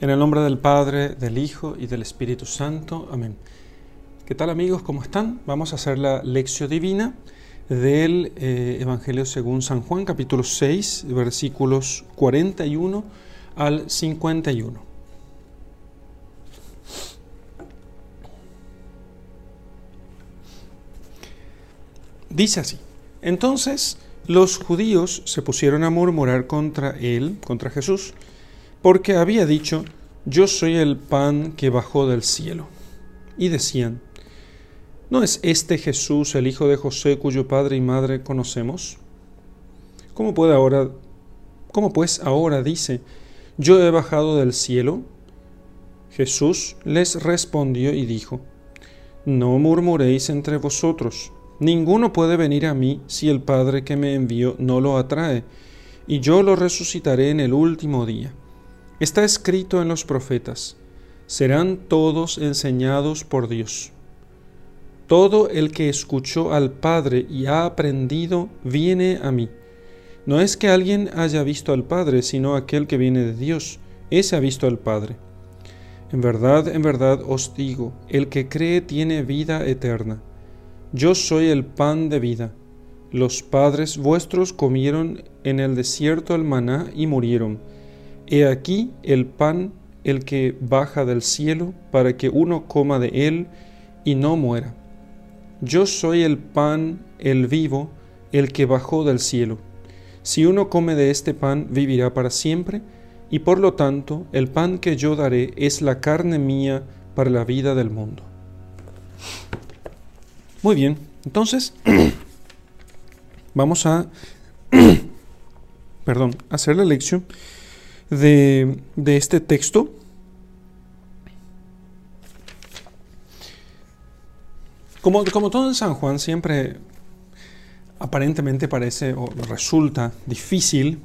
En el nombre del Padre, del Hijo y del Espíritu Santo. Amén. ¿Qué tal amigos? ¿Cómo están? Vamos a hacer la lección divina del eh, Evangelio según San Juan, capítulo 6, versículos 41 al 51. Dice así. Entonces los judíos se pusieron a murmurar contra él, contra Jesús, porque había dicho, yo soy el pan que bajó del cielo. Y decían, ¿no es este Jesús el hijo de José cuyo padre y madre conocemos? ¿Cómo puede ahora, cómo pues ahora dice, yo he bajado del cielo? Jesús les respondió y dijo, no murmuréis entre vosotros, ninguno puede venir a mí si el Padre que me envió no lo atrae, y yo lo resucitaré en el último día. Está escrito en los profetas, serán todos enseñados por Dios. Todo el que escuchó al Padre y ha aprendido viene a mí. No es que alguien haya visto al Padre, sino aquel que viene de Dios. Ese ha visto al Padre. En verdad, en verdad os digo, el que cree tiene vida eterna. Yo soy el pan de vida. Los padres vuestros comieron en el desierto el maná y murieron. He aquí el pan, el que baja del cielo, para que uno coma de él y no muera. Yo soy el pan, el vivo, el que bajó del cielo. Si uno come de este pan, vivirá para siempre, y por lo tanto el pan que yo daré es la carne mía para la vida del mundo. Muy bien, entonces vamos a, perdón, hacer la lección de, este texto. Como, como todo en San Juan, siempre aparentemente parece o resulta difícil.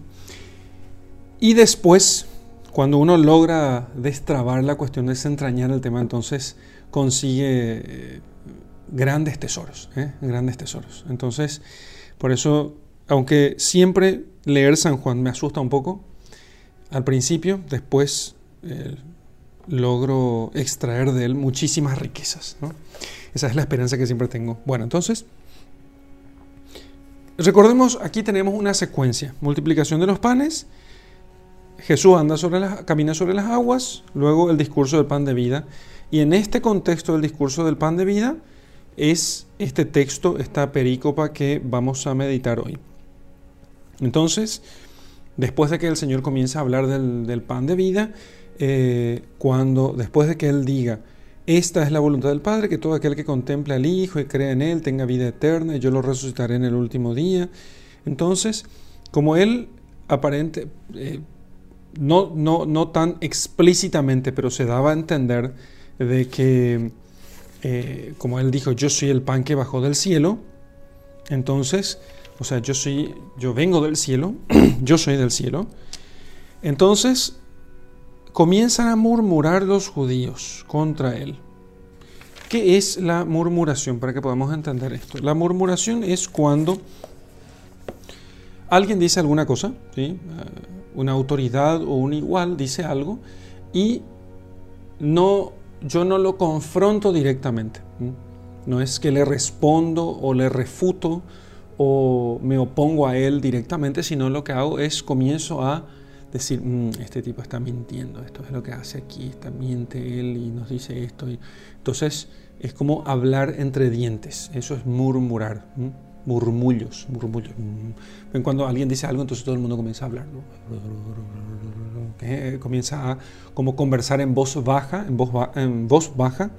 Y después, cuando uno logra destrabar la cuestión, desentrañar el tema, entonces consigue eh, grandes tesoros, ¿eh? grandes tesoros. Entonces, por eso, aunque siempre leer San Juan me asusta un poco, al principio, después eh, logro extraer de él muchísimas riquezas. Esa es la esperanza que siempre tengo. Bueno, entonces, recordemos, aquí tenemos una secuencia. Multiplicación de los panes, Jesús anda sobre las, camina sobre las aguas, luego el discurso del pan de vida. Y en este contexto del discurso del pan de vida es este texto, esta perícopa que vamos a meditar hoy. Entonces, después de que el Señor comience a hablar del, pan de vida, eh, cuando después de que Él diga, esta es la voluntad del Padre, que todo aquel que contemple al Hijo y cree en Él tenga vida eterna y yo lo resucitaré en el último día. Entonces, como Él aparente, eh, no, no, no tan explícitamente, pero se daba a entender de que, eh, como Él dijo, yo soy el pan que bajó del cielo, entonces o sea, yo soy, yo vengo del cielo, yo soy del cielo. Entonces comienzan a murmurar los judíos contra él. ¿Qué es la murmuración? Para que podamos entender esto. La murmuración es cuando alguien dice alguna cosa, ¿sí? Eh, una autoridad o un igual dice algo y no, yo no lo confronto directamente. No es que le respondo o le refuto o me opongo a él directamente, sino lo que hago es comienzo a decir, mm, este tipo está mintiendo, esto es lo que hace aquí, está miente él y nos dice esto. Y... Entonces es como hablar entre dientes, eso es murmurar, murmullos, murmullos. Mm. Cuando alguien dice algo, entonces todo el mundo comienza a hablar, comienza a como conversar en voz baja, en voz, en voz baja,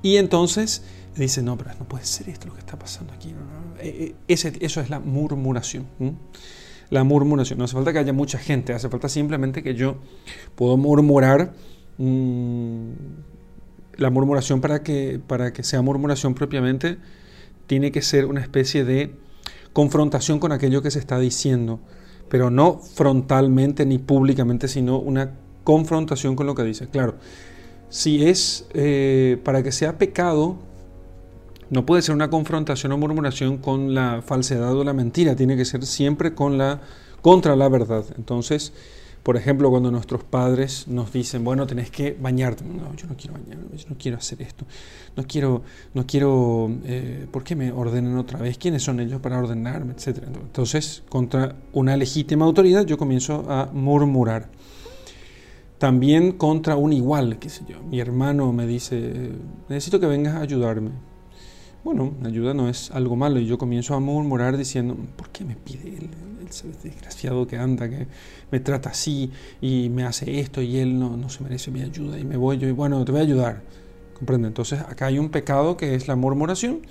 y entonces dice, no, pero no puede ser esto lo que está pasando aquí. Eh, eh, eso es la murmuración. La murmuración. No hace falta que haya mucha gente, hace falta simplemente que yo puedo murmurar. Mm, la murmuración para que, para que sea murmuración propiamente tiene que ser una especie de confrontación con aquello que se está diciendo, pero no frontalmente ni públicamente, sino una confrontación con lo que dice. Claro, si es eh, para que sea pecado, no puede ser una confrontación o murmuración con la falsedad o la mentira, tiene que ser siempre con la, contra la verdad. Entonces, Por ejemplo, cuando nuestros padres nos dicen, bueno, tenés que bañarte. No, yo no quiero bañarme, yo no quiero hacer esto. No quiero, no quiero, eh, ¿por qué me ordenen otra vez? ¿Quiénes son ellos para ordenarme? Etcétera. Entonces, contra una legítima autoridad, yo comienzo a murmurar. También contra un igual, qué sé yo. Mi hermano me dice, necesito que vengas a ayudarme. Bueno, ayuda no es algo malo y yo comienzo a murmurar diciendo, ¿por qué me pide él? El desgraciado que anda, que me trata así y me hace esto y él no, no se merece mi ayuda y me voy yo y bueno, te voy a ayudar. ¿Comprende? Entonces acá hay un pecado que es la murmuración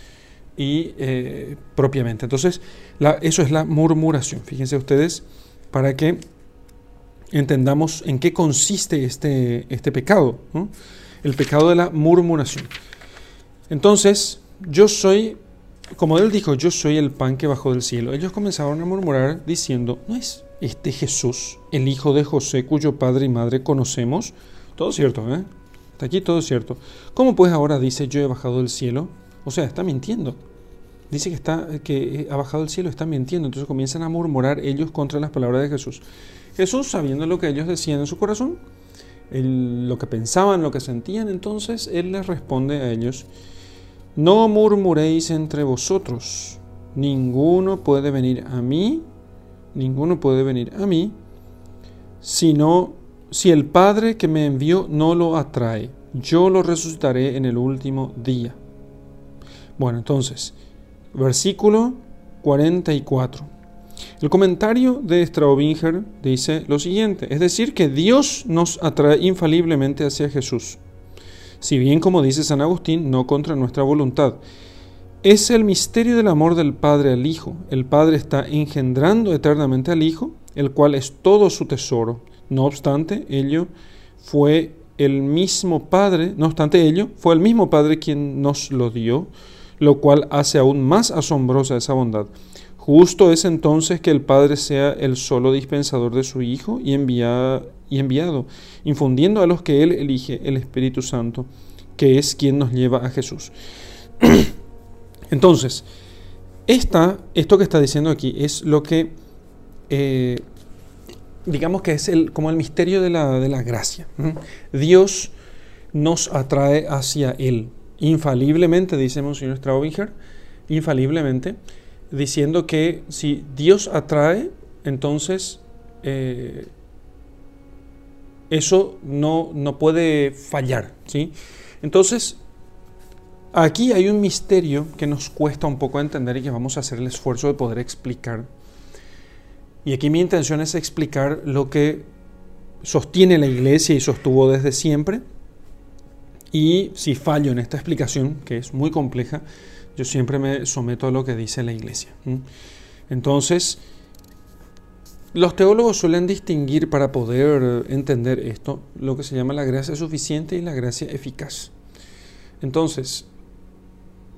y eh, propiamente. Entonces eso es la murmuración. Fíjense ustedes para que entendamos en qué consiste este, este pecado, el pecado de la murmuración. Entonces, yo soy, como él dijo, yo soy el pan que bajó del cielo. Ellos comenzaron a murmurar diciendo, ¿no es este Jesús, el hijo de José, cuyo padre y madre conocemos? Todo cierto, ¿eh? Está aquí todo cierto. ¿Cómo pues ahora dice yo he bajado del cielo? O sea, está mintiendo. Dice que, está, que ha bajado del cielo, está mintiendo. Entonces comienzan a murmurar ellos contra las palabras de Jesús. Jesús, sabiendo lo que ellos decían en su corazón, lo que pensaban, lo que sentían, entonces Él les responde a ellos, no murmuréis entre vosotros, ninguno puede venir a mí, ninguno puede venir a mí, sino si el Padre que me envió no lo atrae, yo lo resucitaré en el último día. Bueno, entonces, versículo 44. El comentario de Straubinger dice lo siguiente, es decir, que Dios nos atrae infaliblemente hacia Jesús, si bien como dice San Agustín, no contra nuestra voluntad. Es el misterio del amor del Padre al Hijo. El Padre está engendrando eternamente al Hijo, el cual es todo su tesoro. No obstante, ello fue el mismo Padre, no obstante ello, fue el mismo Padre quien nos lo dio, lo cual hace aún más asombrosa esa bondad. Justo es entonces que el Padre sea el solo dispensador de su Hijo y, y enviado, infundiendo a los que Él elige el Espíritu Santo, que es quien nos lleva a Jesús. entonces, esta, esto que está diciendo aquí es lo que, eh, digamos que es el, como el misterio de la, de la gracia. Dios nos atrae hacia Él, infaliblemente, dice Monseñor Straubinger, infaliblemente, diciendo que si Dios atrae, entonces eh, eso no, no, puede fallar. ¿sí? Entonces, aquí hay un misterio que nos cuesta un poco entender y que vamos a hacer el esfuerzo de poder explicar. Y aquí mi intención es explicar lo que sostiene la iglesia y sostuvo desde siempre. Y si fallo en esta explicación, que es muy compleja, yo siempre me someto a lo que dice la iglesia. Entonces, los teólogos suelen distinguir para poder entender esto lo que se llama la gracia suficiente y la gracia eficaz. Entonces,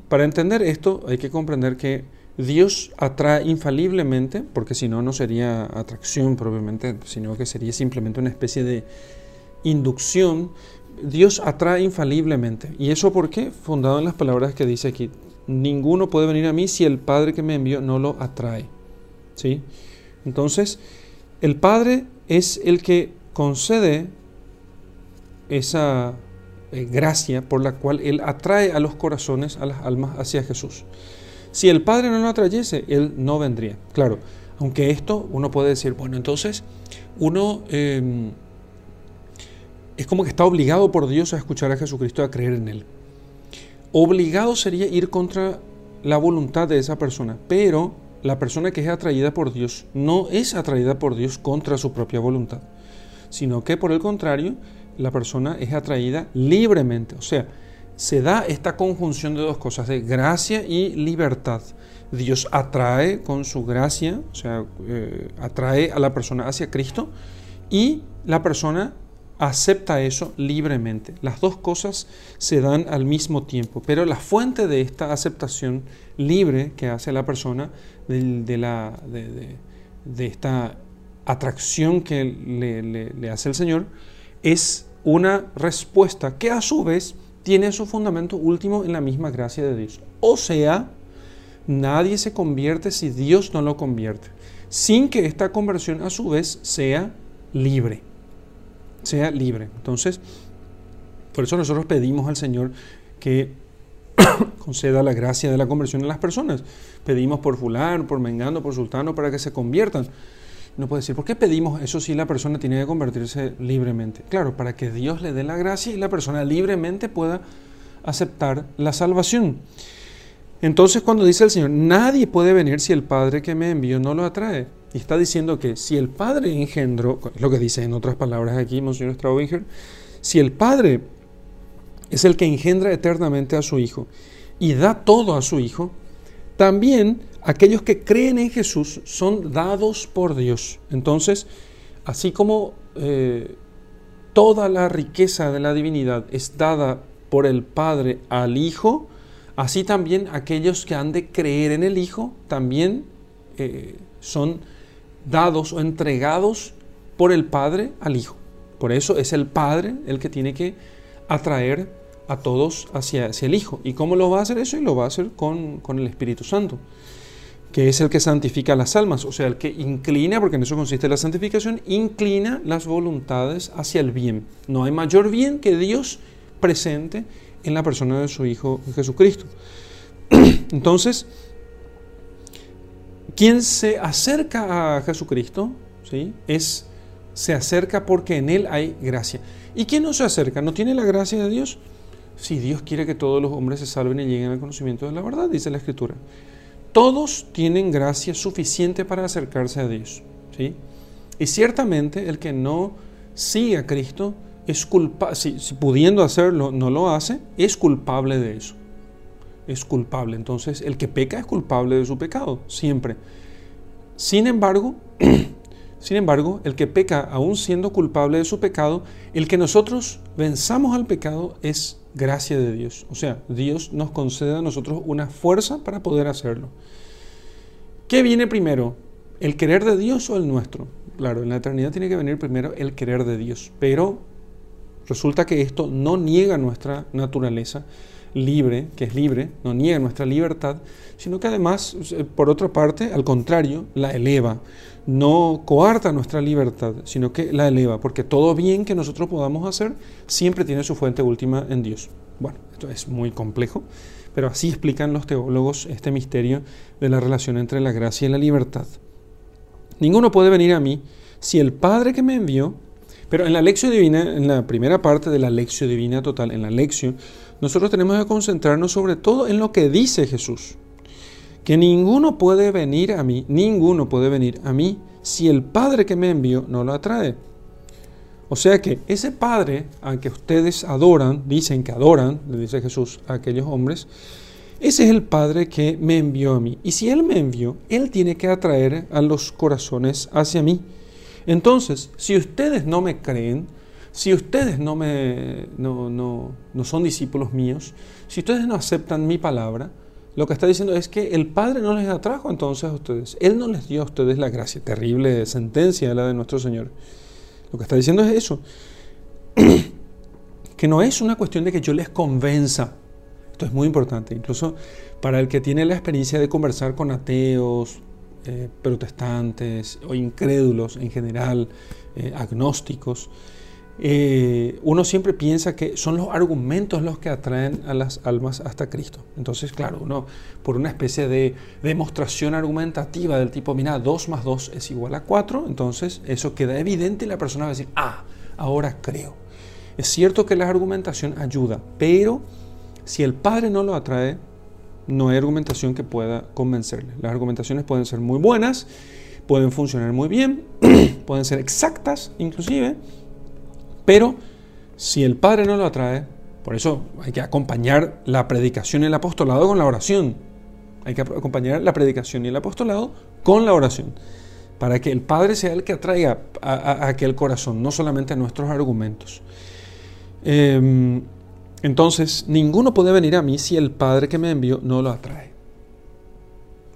para entender esto hay que comprender que Dios atrae infaliblemente, porque si no, no sería atracción propiamente, sino que sería simplemente una especie de inducción. Dios atrae infaliblemente. ¿Y eso por qué? Fundado en las palabras que dice aquí, ninguno puede venir a mí si el Padre que me envió no lo atrae. ¿Sí? Entonces, el Padre es el que concede esa eh, gracia por la cual Él atrae a los corazones, a las almas hacia Jesús. Si el Padre no lo atrayese, Él no vendría. Claro, aunque esto uno puede decir, bueno, entonces uno em, es como que está obligado por Dios a escuchar a Jesucristo, a creer en Él obligado sería ir contra la voluntad de esa persona, pero la persona que es atraída por Dios no es atraída por Dios contra su propia voluntad, sino que por el contrario, la persona es atraída libremente, o sea, se da esta conjunción de dos cosas, de gracia y libertad. Dios atrae con su gracia, o sea, eh, atrae a la persona hacia Cristo y la persona acepta eso libremente. Las dos cosas se dan al mismo tiempo, pero la fuente de esta aceptación libre que hace la persona, de, la, de, esta atracción que le, le hace el Señor, es una respuesta que a su vez tiene su fundamento último en la misma gracia de Dios. O sea, nadie se convierte si Dios no lo convierte, sin que esta conversión a su vez sea libre. Sea libre. Entonces, por eso nosotros pedimos al Señor que conceda la gracia de la conversión a las personas. Pedimos por fulano, por mengano, por sultano para que se conviertan. No puede decir, ¿por qué pedimos eso si la persona tiene que convertirse libremente? Claro, para que Dios le dé la gracia y la persona libremente pueda aceptar la salvación. Entonces cuando dice el Señor, nadie puede venir si el Padre que me envió no lo atrae. Y está diciendo que si el Padre engendró, lo que dice en otras palabras aquí, Monseñor Straubinger, si el Padre es el que engendra eternamente a su Hijo y da todo a su Hijo, también aquellos que creen en Jesús son dados por Dios. Entonces, así como eh, toda la riqueza de la divinidad es dada por el Padre al Hijo, así también aquellos que han de creer en el Hijo también eh, son dados o entregados por el Padre al Hijo. Por eso es el Padre el que tiene que atraer a todos hacia, hacia el Hijo. ¿Y cómo lo va a hacer eso? Y lo va a hacer con, con el Espíritu Santo, que es el que santifica las almas, o sea, el que inclina, porque en eso consiste la santificación, inclina las voluntades hacia el bien. No hay mayor bien que Dios presente en la persona de su Hijo Jesucristo. Entonces, quien se acerca a Jesucristo, ¿sí? es, se acerca porque en Él hay gracia. ¿Y quién no se acerca? ¿No tiene la gracia de Dios? Si Dios quiere que todos los hombres se salven y lleguen al conocimiento de la verdad, dice la Escritura. Todos tienen gracia suficiente para acercarse a Dios. ¿sí? Y ciertamente el que no sigue a Cristo, es culpable, si, pudiendo hacerlo no lo hace, es culpable de eso es culpable. Entonces, el que peca es culpable de su pecado, siempre. Sin embargo, sin embargo, el que peca, aún siendo culpable de su pecado, el que nosotros venzamos al pecado es gracia de Dios. O sea, Dios nos concede a nosotros una fuerza para poder hacerlo. ¿Qué viene primero? ¿El querer de Dios o el nuestro? Claro, en la eternidad tiene que venir primero el querer de Dios, pero resulta que esto no niega nuestra naturaleza, libre, que es libre, no niega nuestra libertad, sino que además, eh, por otra parte, al contrario, la eleva. No coarta nuestra libertad, sino que la eleva, porque todo bien que nosotros podamos hacer siempre tiene su fuente última en Dios. Bueno, esto es muy complejo, pero así explican los teólogos este misterio de la relación entre la gracia y la libertad. Ninguno puede venir a mí si el Padre que me envió, pero en la lección divina, en la primera parte de la lección divina total, en la lección, nosotros tenemos que concentrarnos sobre todo en lo que dice Jesús. Que ninguno puede venir a mí, ninguno puede venir a mí si el Padre que me envió no lo atrae. O sea que ese Padre al que ustedes adoran, dicen que adoran, le dice Jesús a aquellos hombres, ese es el Padre que me envió a mí. Y si Él me envió, Él tiene que atraer a los corazones hacia mí. Entonces, si ustedes no me creen, si ustedes no, me, no, no, no son discípulos míos, si ustedes no aceptan mi palabra, lo que está diciendo es que el Padre no les atrajo entonces a ustedes. Él no les dio a ustedes la gracia. Terrible sentencia la de nuestro Señor. Lo que está diciendo es eso. que no es una cuestión de que yo les convenza. Esto es muy importante. Incluso para el que tiene la experiencia de conversar con ateos, eh, protestantes o incrédulos en general, eh, agnósticos, eh, uno siempre piensa que son los argumentos los que atraen a las almas hasta Cristo. Entonces, claro, uno por una especie de demostración argumentativa del tipo, mira, 2 más 2 es igual a 4, entonces eso queda evidente y la persona va a decir, ah, ahora creo. Es cierto que la argumentación ayuda, pero si el Padre no lo atrae, no hay argumentación que pueda convencerle. Las argumentaciones pueden ser muy buenas, pueden funcionar muy bien, pueden ser exactas inclusive, pero si el Padre no lo atrae, por eso hay que acompañar la predicación y el apostolado con la oración. Hay que acompañar la predicación y el apostolado con la oración. Para que el Padre sea el que atraiga a, aquel corazón, no solamente a nuestros argumentos. Em, entonces, ninguno puede venir a mí si el Padre que me envió no lo atrae.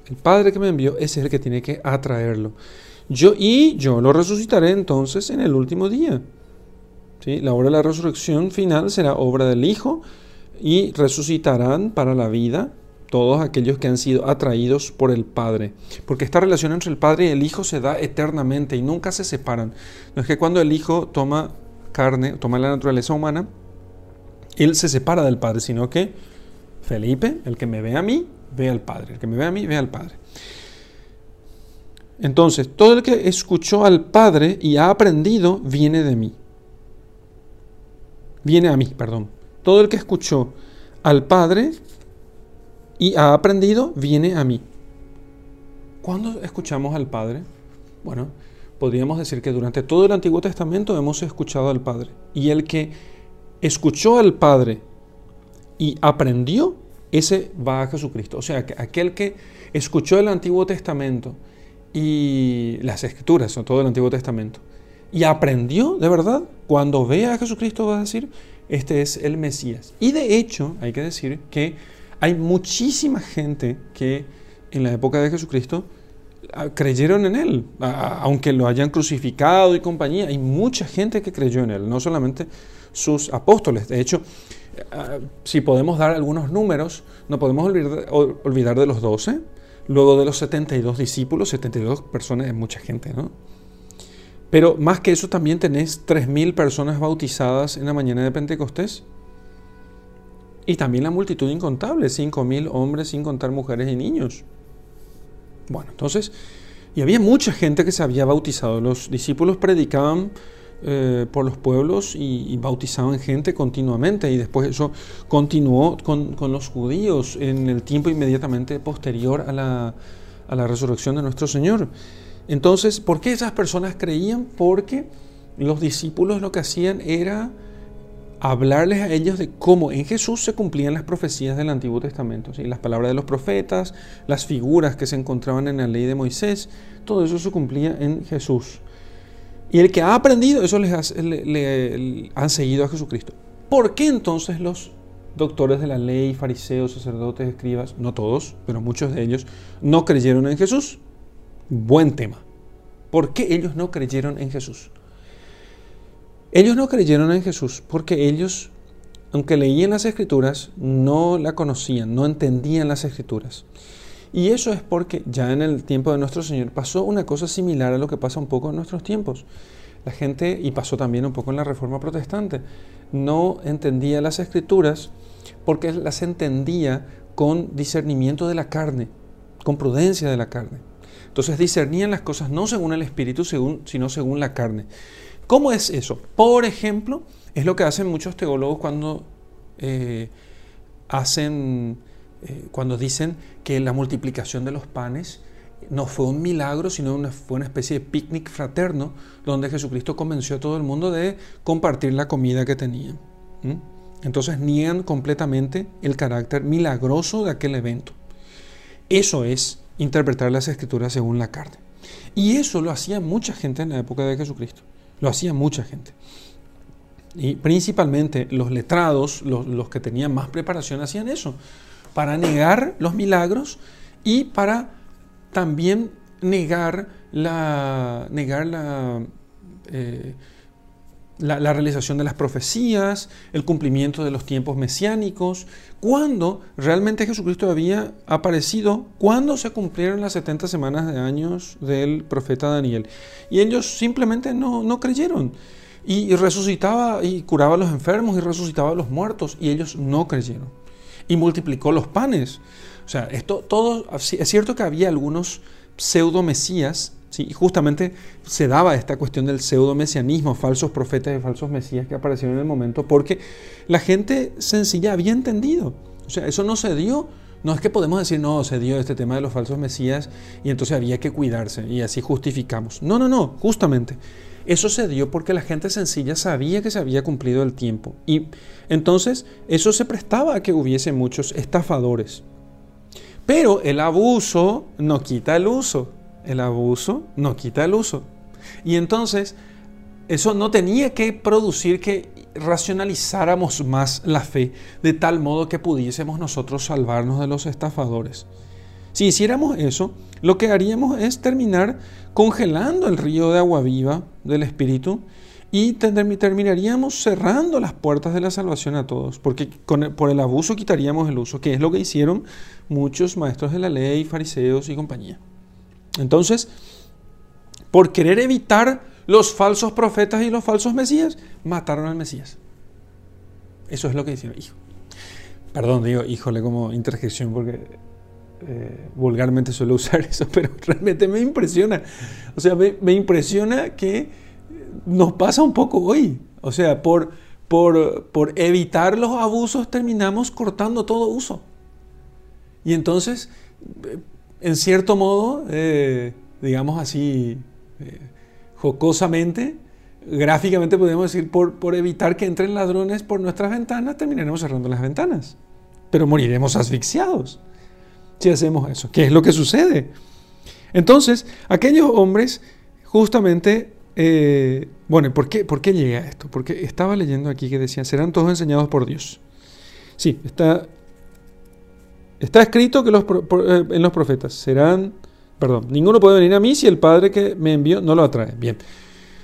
El Padre que me envió es el que tiene que atraerlo. Yo, y yo lo resucitaré entonces en el último día. La obra de la resurrección final será obra del Hijo y resucitarán para la vida todos aquellos que han sido atraídos por el Padre. Porque esta relación entre el Padre y el Hijo se da eternamente y nunca se separan. No es que cuando el Hijo toma carne, toma la naturaleza humana, Él se separa del Padre, sino que Felipe, el que me ve a mí, ve al Padre. El que me ve a mí, ve al Padre. Entonces, todo el que escuchó al Padre y ha aprendido, viene de mí. Viene a mí, perdón. Todo el que escuchó al Padre y ha aprendido, viene a mí. ¿Cuándo escuchamos al Padre? Bueno, podríamos decir que durante todo el Antiguo Testamento hemos escuchado al Padre. Y el que escuchó al Padre y aprendió, ese va a Jesucristo. O sea, que aquel que escuchó el Antiguo Testamento y las Escrituras, todo el Antiguo Testamento, y aprendió de verdad, cuando vea a Jesucristo va a decir, este es el Mesías. Y de hecho, hay que decir que hay muchísima gente que en la época de Jesucristo ah, creyeron en él, aunque lo hayan crucificado y compañía, hay mucha gente que creyó en él, no solamente sus apóstoles. De hecho, ah, si podemos dar algunos números, no podemos olvidar, de los doce, luego de los 72 discípulos, 72 personas es mucha gente, ¿no? Pero más que eso también tenés 3.000 personas bautizadas en la mañana de Pentecostés. Y también la multitud incontable, 5.000 hombres sin contar mujeres y niños. Bueno, entonces, y había mucha gente que se había bautizado. Los discípulos predicaban eh, por los pueblos y, bautizaban gente continuamente. Y después eso continuó con, los judíos en el tiempo inmediatamente posterior a la, a la resurrección de nuestro Señor. Entonces, ¿por qué esas personas creían? Porque los discípulos lo que hacían era hablarles a ellos de cómo en Jesús se cumplían las profecías del Antiguo Testamento, las palabras de los profetas, las figuras que se encontraban en la ley de Moisés, todo eso se cumplía en Jesús. Y el que ha aprendido, eso les le, han seguido a Jesucristo. ¿Por qué entonces los doctores de la ley, fariseos, sacerdotes, escribas, no todos, pero muchos de ellos, no creyeron en Jesús? Buen tema. ¿Por qué ellos no creyeron en Jesús? Ellos no creyeron en Jesús porque ellos, aunque leían las escrituras, no la conocían, no entendían las escrituras. Y eso es porque ya en el tiempo de nuestro Señor pasó una cosa similar a lo que pasa un poco en nuestros tiempos. La gente, y pasó también un poco en la Reforma Protestante, no entendía las escrituras porque las entendía con discernimiento de la carne, con prudencia de la carne. Entonces discernían las cosas no según el Espíritu, sino según la carne. ¿Cómo es eso? Por ejemplo, es lo que hacen muchos teólogos cuando eh, hacen, eh, cuando dicen que la multiplicación de los panes no fue un milagro, sino una, fue una especie de picnic fraterno donde Jesucristo convenció a todo el mundo de compartir la comida que tenían. Entonces niegan completamente el carácter milagroso de aquel evento. Eso es interpretar las escrituras según la carne. Y eso lo hacía mucha gente en la época de Jesucristo. Lo hacía mucha gente. Y principalmente los letrados, los, que tenían más preparación, hacían eso, para negar los milagros y para también negar la, negar la, eh, la, realización de las profecías, el cumplimiento de los tiempos mesiánicos, cuando realmente Jesucristo había aparecido, cuando se cumplieron las 70 semanas de años del profeta Daniel. Y ellos simplemente no, no creyeron. Y, resucitaba y curaba a los enfermos y resucitaba a los muertos. Y ellos no creyeron. Y multiplicó los panes. O sea, esto todo, es cierto que había algunos pseudo mesías y justamente se daba esta cuestión del pseudo-mesianismo, falsos profetas y falsos mesías que aparecieron en el momento, porque la gente sencilla había entendido. O sea, eso no se dio. No es que podemos decir, no, se dio este tema de los falsos mesías y entonces había que cuidarse y así justificamos. No, no, no, justamente. Eso se dio porque la gente sencilla sabía que se había cumplido el tiempo. Y entonces eso se prestaba a que hubiese muchos estafadores. Pero el abuso no quita el uso el abuso no quita el uso. Y entonces, eso no tenía que producir que racionalizáramos más la fe, de tal modo que pudiésemos nosotros salvarnos de los estafadores. Si hiciéramos eso, lo que haríamos es terminar congelando el río de agua viva del Espíritu y terminaríamos cerrando las puertas de la salvación a todos, porque por el abuso quitaríamos el uso, que es lo que hicieron muchos maestros de la ley, fariseos y compañía. Entonces, por querer evitar los falsos profetas y los falsos mesías, mataron al Mesías. Eso es lo que hicieron, hijo. Perdón, digo, híjole, como interjección, porque eh, vulgarmente suelo usar eso, pero realmente me impresiona. O sea, me, impresiona que nos pasa un poco hoy. O sea, por, por, por evitar los abusos terminamos cortando todo uso. Y entonces, eh, en cierto modo, eh, digamos así, jocosamente, gráficamente podemos decir, por, por evitar que entren ladrones por nuestras ventanas, terminaremos cerrando las ventanas. Pero moriremos asfixiados si hacemos eso. ¿Qué es lo que sucede? Entonces, aquellos hombres justamente, eh, bueno, ¿por qué, ¿por qué llegué a esto? Porque estaba leyendo aquí que decían, serán todos enseñados por Dios. Sí, está, está escrito que los, eh, en los profetas serán, perdón, ninguno puede venir a mí si el Padre que me envió no lo atrae. Bien,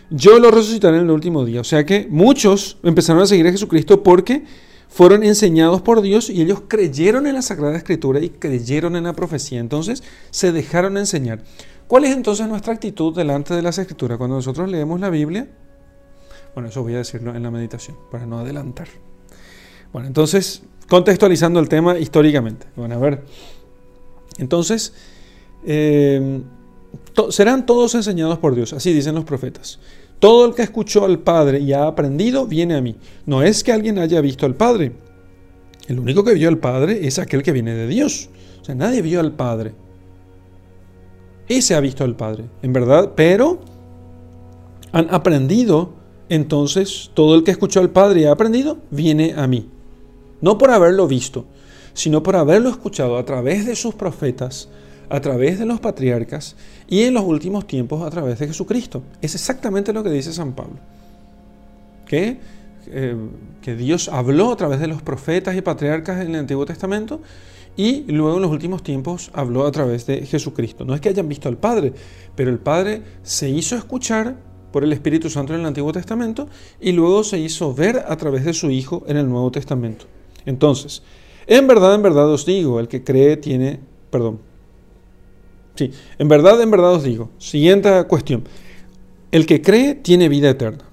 yo lo resucitaré en el último día. O sea que muchos empezaron a seguir a Jesucristo porque fueron enseñados por Dios y ellos creyeron en la Sagrada Escritura y creyeron en la profecía. Entonces se dejaron enseñar. ¿Cuál es entonces nuestra actitud delante de las Escrituras cuando nosotros leemos la Biblia? Bueno, eso voy a decirlo en la meditación para no adelantar. Bueno, entonces, contextualizando el tema históricamente. Bueno, a ver. Entonces, eh, serán todos enseñados por Dios, así dicen los profetas. Todo el que escuchó al Padre y ha aprendido viene a mí. No es que alguien haya visto al Padre. El único que vio al Padre es aquel que viene de Dios. O sea, nadie vio al Padre. Ese ha visto al Padre, en verdad, pero han aprendido, entonces todo el que escuchó al Padre y ha aprendido, viene a mí. No por haberlo visto, sino por haberlo escuchado a través de sus profetas, a través de los patriarcas y en los últimos tiempos a través de Jesucristo. Es exactamente lo que dice San Pablo. Que, eh, que Dios habló a través de los profetas y patriarcas en el Antiguo Testamento y luego en los últimos tiempos habló a través de Jesucristo. No es que hayan visto al Padre, pero el Padre se hizo escuchar por el Espíritu Santo en el Antiguo Testamento y luego se hizo ver a través de su Hijo en el Nuevo Testamento. Entonces, en verdad, en verdad os digo, el que cree tiene, perdón, Sí, en verdad, en verdad os digo. Siguiente cuestión. El que cree tiene vida eterna.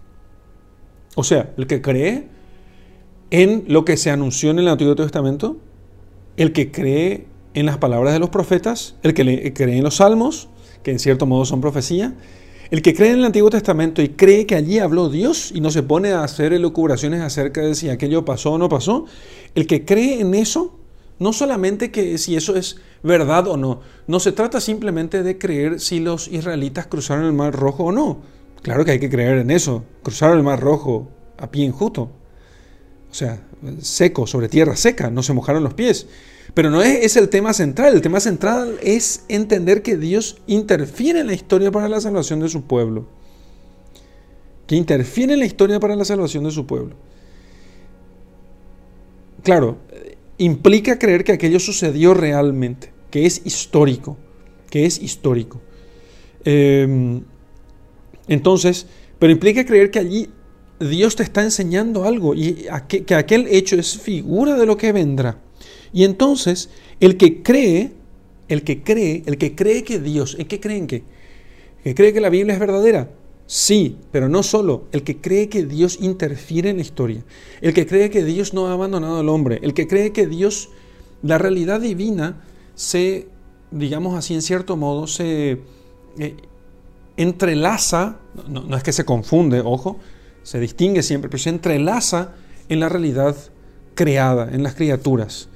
O sea, el que cree en lo que se anunció en el Antiguo Testamento, el que cree en las palabras de los profetas, el que cree en los salmos, que en cierto modo son profecía, el que cree en el Antiguo Testamento y cree que allí habló Dios y no se pone a hacer elucubraciones acerca de si aquello pasó o no pasó, el que cree en eso no solamente que si eso es verdad o no, no se trata simplemente de creer si los israelitas cruzaron el Mar Rojo o no. Claro que hay que creer en eso. Cruzaron el Mar Rojo a pie enjuto. O sea, seco, sobre tierra seca, no se mojaron los pies. Pero no es, el tema central. El tema central es entender que Dios interfiere en la historia para la salvación de su pueblo. Que interfiere en la historia para la salvación de su pueblo. Claro, implica creer que aquello sucedió realmente, que es histórico, que es histórico. Em, entonces, pero implica creer que allí Dios te está enseñando algo y que aquel hecho es figura de lo que vendrá. Y entonces, el que cree, el que cree, el que cree que Dios, ¿en qué creen que? Que cree que la Biblia es verdadera, Sí, pero no solo. El que cree que Dios interfiere en la historia. El que cree que Dios no ha abandonado al hombre. El que cree que Dios, la realidad divina, se, digamos así, en cierto modo, se eh, entrelaza, no, es que se confunde, ojo, se distingue siempre, pero se entrelaza en la realidad creada, en las criaturas.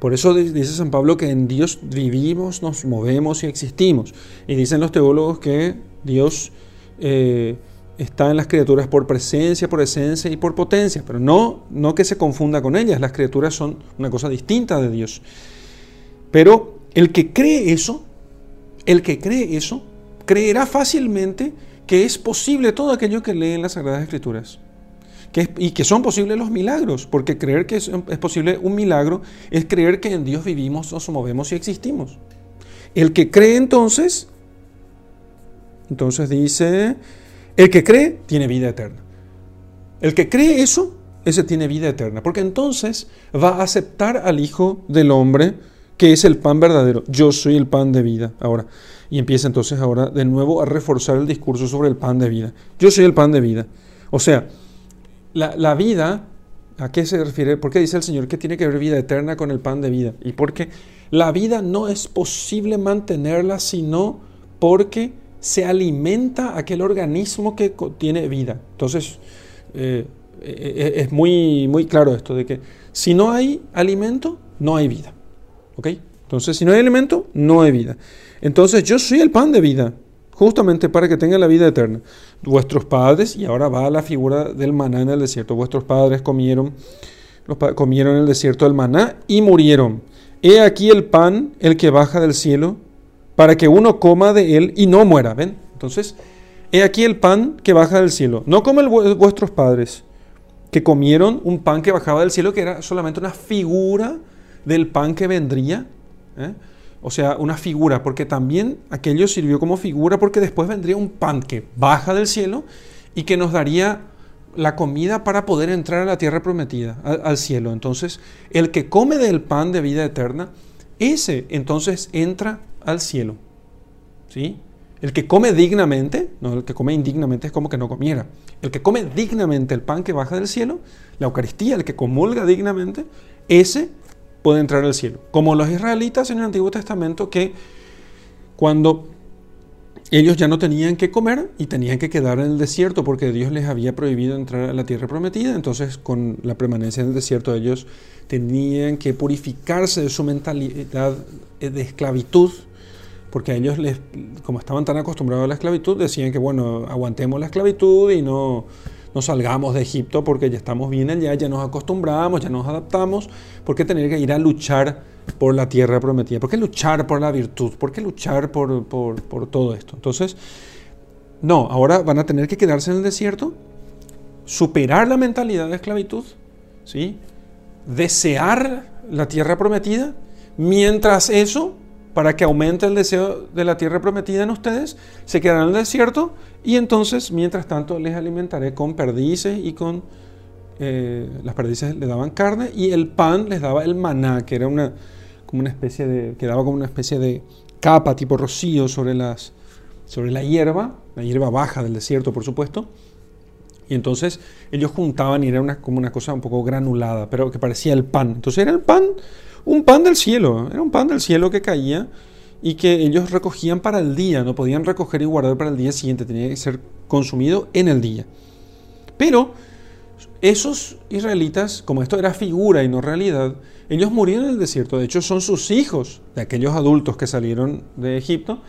Por eso dice San Pablo que en Dios vivimos, nos movemos y existimos. Y dicen los teólogos que Dios eh, está en las criaturas por presencia, por esencia y por potencia, pero no, no que se confunda con ellas, las criaturas son una cosa distinta de Dios. Pero el que cree eso, el que cree eso, creerá fácilmente que es posible todo aquello que lee en las Sagradas Escrituras. Que y que son posibles los milagros, porque creer que es, es posible un milagro es creer que en Dios vivimos, nos movemos y existimos. El que cree entonces entonces dice, el que cree tiene vida eterna. El que cree eso, ese tiene vida eterna, porque entonces va a aceptar al Hijo del Hombre, que es el pan verdadero. Yo soy el pan de vida. Ahora, y empieza entonces ahora de nuevo a reforzar el discurso sobre el pan de vida. Yo soy el pan de vida. O sea, la, vida, ¿a qué se refiere? ¿Por qué dice el Señor que tiene que ver vida eterna con el pan de vida? Y porque la vida no es posible mantenerla sino porque se alimenta aquel organismo que tiene vida. Entonces, eh, eh, eh, es muy, muy claro esto de que si no hay alimento, no hay vida. ¿Ok? Entonces, si no hay alimento, no hay vida. Entonces, yo soy el pan de vida, justamente para que tengan la vida eterna. Vuestros padres, y ahora va la figura del maná en el desierto, vuestros padres comieron, comieron en el desierto el maná y murieron. He aquí el pan, el que baja del cielo, para que uno coma de él y no muera. ¿Ven? Entonces, he aquí el pan que baja del cielo. No como vuestros padres, que comieron un pan que bajaba del cielo, que era solamente una figura del pan que vendría. ¿eh? O sea, una figura, porque también aquello sirvió como figura, porque después vendría un pan que baja del cielo y que nos daría la comida para poder entrar a la tierra prometida, al, cielo. Entonces, el que come del pan de vida eterna, ese entonces entra al cielo. ¿Sí? El que come dignamente, no, el que come indignamente es como que no comiera. El que come dignamente el pan que baja del cielo, la Eucaristía, el que comulga dignamente, ese puede entrar al cielo. Como los israelitas en el Antiguo Testamento que cuando ellos ya no tenían que comer y tenían que quedar en el desierto porque Dios les había prohibido entrar a la tierra prometida. Entonces, con la permanencia en el desierto, ellos tenían que purificarse de su mentalidad de esclavitud, porque ellos, les, como estaban tan acostumbrados a la esclavitud, decían que, bueno, aguantemos la esclavitud y no, no salgamos de Egipto porque ya estamos bien allá, ya nos acostumbramos, ya nos adaptamos. ¿Por qué tener que ir a luchar? por la tierra prometida? ¿Por qué luchar por la virtud? ¿Por qué luchar por, todo esto? Entonces, no, ahora van a tener que quedarse en el desierto, superar la mentalidad de esclavitud, ¿sí? desear la tierra prometida, mientras eso, para que aumente el deseo de la tierra prometida en ustedes, se quedarán en el desierto y entonces, mientras tanto, les alimentaré con perdices y con... Eh, las perdices le daban carne y el pan les daba el maná, que era una, como una especie de, quedaba como una especie de capa tipo rocío sobre, las, sobre la hierba, la hierba baja del desierto, por supuesto. Y entonces ellos juntaban y era una, como una cosa un poco granulada, pero que parecía el pan. Entonces era el pan, un pan del cielo, era un pan del cielo que caía y que ellos recogían para el día, no podían recoger y guardar para el día siguiente, tenía que ser consumido en el día. Pero esos israelitas, como esto era figura y no realidad, ellos murieron en el desierto. De hecho, son sus hijos, de aquellos adultos que salieron de Egipto,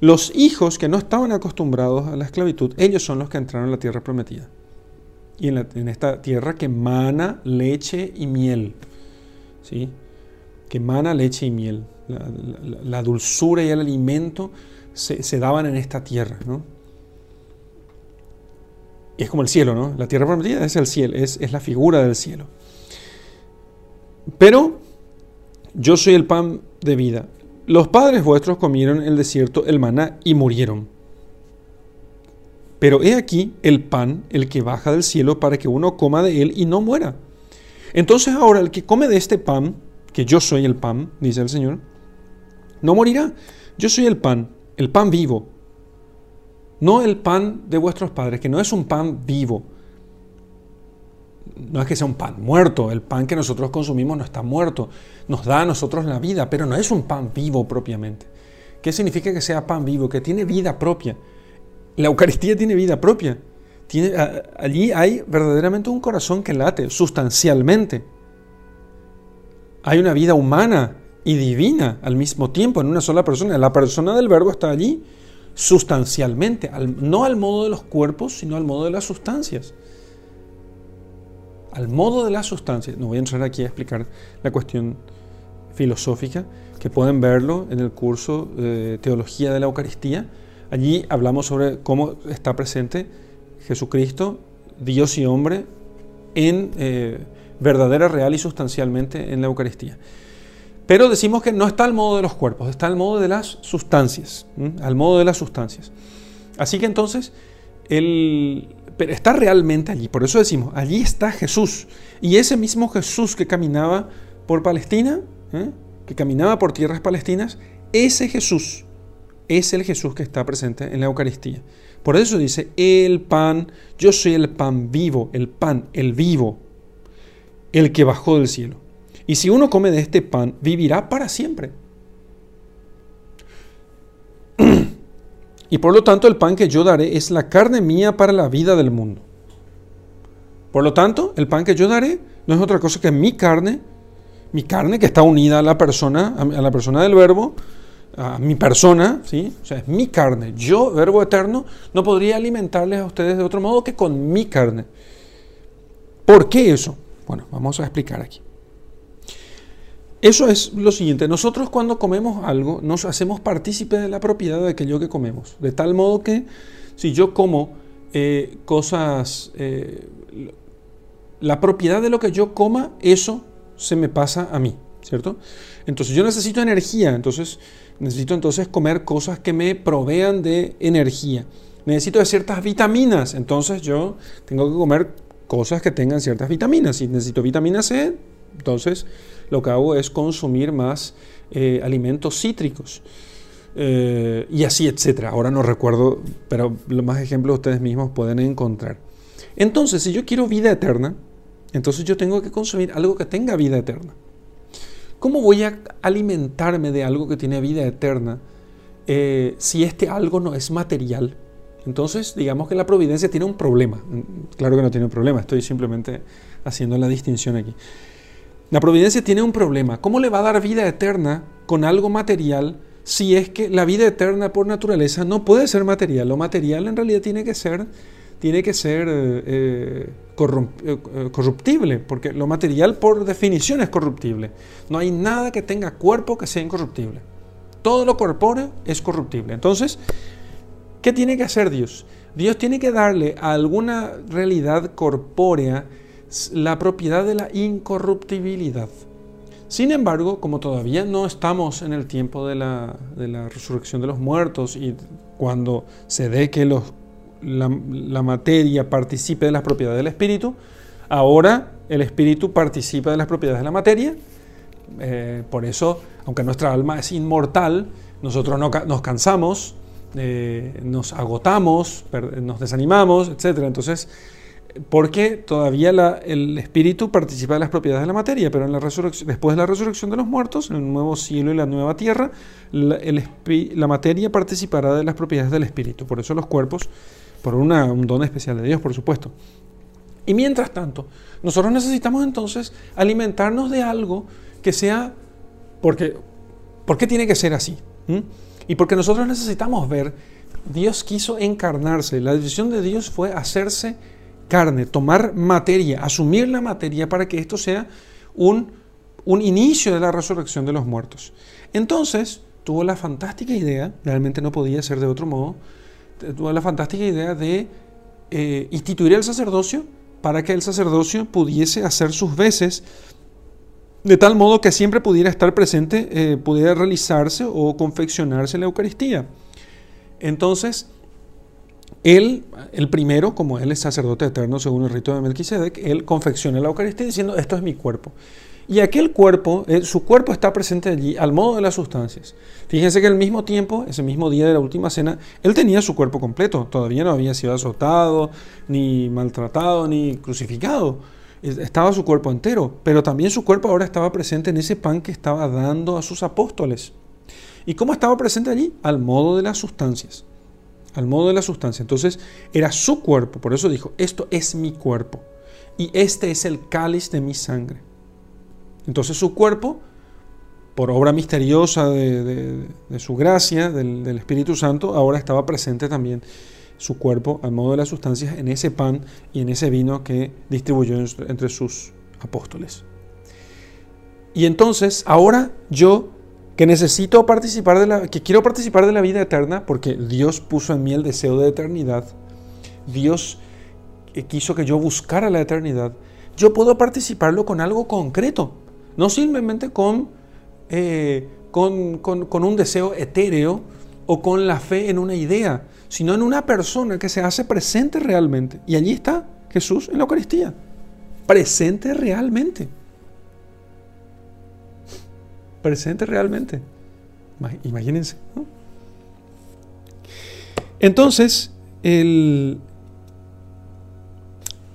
los hijos que no estaban acostumbrados a la esclavitud, ellos son los que entraron a la tierra prometida. Y en, esta tierra que mana leche y miel. ¿sí? Que mana leche y miel. La, dulzura y el alimento se, daban en esta tierra. ¿no? Y es como el cielo, ¿no? La tierra prometida es el cielo, es, es la figura del cielo. Pero yo soy el pan de vida. Los padres vuestros comieron en el desierto el maná y murieron. Pero he aquí el pan, el que baja del cielo, para que uno coma de él y no muera. Entonces ahora el que come de este pan, que yo soy el pan, dice el Señor, no morirá. Yo soy el pan, el pan vivo, no el pan de vuestros padres, que no es un pan vivo. No es que sea un pan muerto, el pan que nosotros consumimos no está muerto, nos da a nosotros la vida, pero no es un pan vivo propiamente. ¿Qué significa que sea pan vivo? Que tiene vida propia. La Eucaristía tiene vida propia. Tiene, allí hay verdaderamente un corazón que late sustancialmente. Hay una vida humana y divina al mismo tiempo en una sola persona. La persona del verbo está allí sustancialmente, no al modo de los cuerpos, sino al modo de las sustancias. Al modo de las sustancias. No voy a entrar aquí a explicar la cuestión filosófica, que pueden verlo en el curso de Teología de la Eucaristía. Allí hablamos sobre cómo está presente Jesucristo, Dios y hombre, en eh, verdadera, real y sustancialmente en la Eucaristía. Pero decimos que no está al modo de los cuerpos, está al modo de las sustancias, al modo de las sustancias. Así que entonces, el pero está realmente allí. Por eso decimos, allí está Jesús. Y ese mismo Jesús que caminaba por Palestina, que caminaba por tierras palestinas, ese Jesús es el Jesús que está presente en la Eucaristía. Por eso dice, el pan, yo soy el pan vivo, el pan, el vivo, el que bajó del cielo. Y si uno come de este pan, vivirá para siempre. Y por lo tanto el pan que yo daré es la carne mía para la vida del mundo. Por lo tanto, el pan que yo daré no es otra cosa que mi carne, mi carne que está unida a la persona, a la persona del verbo, a mi persona, ¿sí? O sea, es mi carne. Yo, verbo eterno, no podría alimentarles a ustedes de otro modo que con mi carne. ¿Por qué eso? Bueno, vamos a explicar aquí. Eso es lo siguiente, nosotros cuando comemos algo nos hacemos partícipe de la propiedad de aquello que comemos, de tal modo que si yo como eh, cosas, eh, la propiedad de lo que yo coma, eso se me pasa a mí, ¿cierto? Entonces yo necesito energía, entonces necesito entonces comer cosas que me provean de energía. Necesito de ciertas vitaminas, entonces yo tengo que comer cosas que tengan ciertas vitaminas. Si necesito vitamina C, entonces lo que hago es consumir más eh, alimentos cítricos. Eh, y así, etcétera. Ahora no recuerdo, pero los más ejemplos ustedes mismos pueden encontrar. Entonces, si yo quiero vida eterna, entonces yo tengo que consumir algo que tenga vida eterna. ¿Cómo voy a alimentarme de algo que tiene vida eterna eh, si este algo no es material? Entonces, digamos que la providencia tiene un problema. Claro que no tiene un problema, estoy simplemente haciendo la distinción aquí. La providencia tiene un problema. ¿Cómo le va a dar vida eterna con algo material si es que la vida eterna por naturaleza no puede ser material? Lo material en realidad tiene que ser, tiene que ser eh, eh, eh, corruptible, porque lo material por definición es corruptible. No hay nada que tenga cuerpo que sea incorruptible. Todo lo corpóreo es corruptible. Entonces, ¿qué tiene que hacer Dios? Dios tiene que darle a alguna realidad corpórea la propiedad de la incorruptibilidad. Sin embargo, como todavía no estamos en el tiempo de la, resurrección de los muertos y cuando se dé que los, la, materia participe de las propiedades del espíritu, ahora el espíritu participa de las propiedades de la materia. Eh, por eso, aunque nuestra alma es inmortal, nosotros no, nos cansamos, eh, nos agotamos, nos desanimamos, etc. Entonces, porque todavía el espíritu participa de las propiedades de la materia, pero en la después de la resurrección de los muertos, en el nuevo cielo y la nueva tierra, la, materia participará de las propiedades del espíritu. Por eso los cuerpos, por un don especial de Dios, por supuesto. Y mientras tanto, nosotros necesitamos entonces alimentarnos de algo que sea, porque, ¿por qué tiene que ser así? ¿Mm? Y porque nosotros necesitamos ver, Dios quiso encarnarse, la decisión de Dios fue hacerse carne, tomar materia, asumir la materia para que esto sea un, un inicio de la resurrección de los muertos. Entonces, tuvo la fantástica idea, realmente no podía ser de otro modo, tuvo la fantástica idea de eh, instituir el sacerdocio para que el sacerdocio pudiese hacer sus veces de tal modo que siempre pudiera estar presente, eh, pudiera realizarse o confeccionarse la Eucaristía. Entonces, él, el primero, como él es sacerdote eterno según el rito de Melquisedec, él confecciona la Eucaristía diciendo, esto es mi cuerpo. Y aquel cuerpo, eh, su cuerpo está presente allí al modo de las sustancias. Fíjense que al mismo tiempo, ese mismo día de la última cena, él tenía su cuerpo completo. Todavía no había sido azotado, ni maltratado, ni crucificado. Estaba su cuerpo entero, pero también su cuerpo ahora estaba presente en ese pan que estaba dando a sus apóstoles. ¿Y cómo estaba presente allí? Al modo de las sustancias al modo de la sustancia. Entonces era su cuerpo, por eso dijo, esto es mi cuerpo y este es el cáliz de mi sangre. Entonces su cuerpo, por obra misteriosa de, su gracia, del, Espíritu Santo, ahora estaba presente también su cuerpo al modo de las sustancias en ese pan y en ese vino que distribuyó entre sus apóstoles. Y entonces ahora yo que necesito participar de la, que quiero participar de la vida eterna porque Dios puso en mí el deseo de eternidad. Dios eh, quiso que yo buscara la eternidad. Yo puedo participarlo con algo concreto, no simplemente con, eh, con, con un deseo etéreo o con la fe en una idea, sino en una persona que se hace presente realmente. Y allí está Jesús en la Eucaristía, presente realmente. Presente realmente. Imagínense. Entonces, el...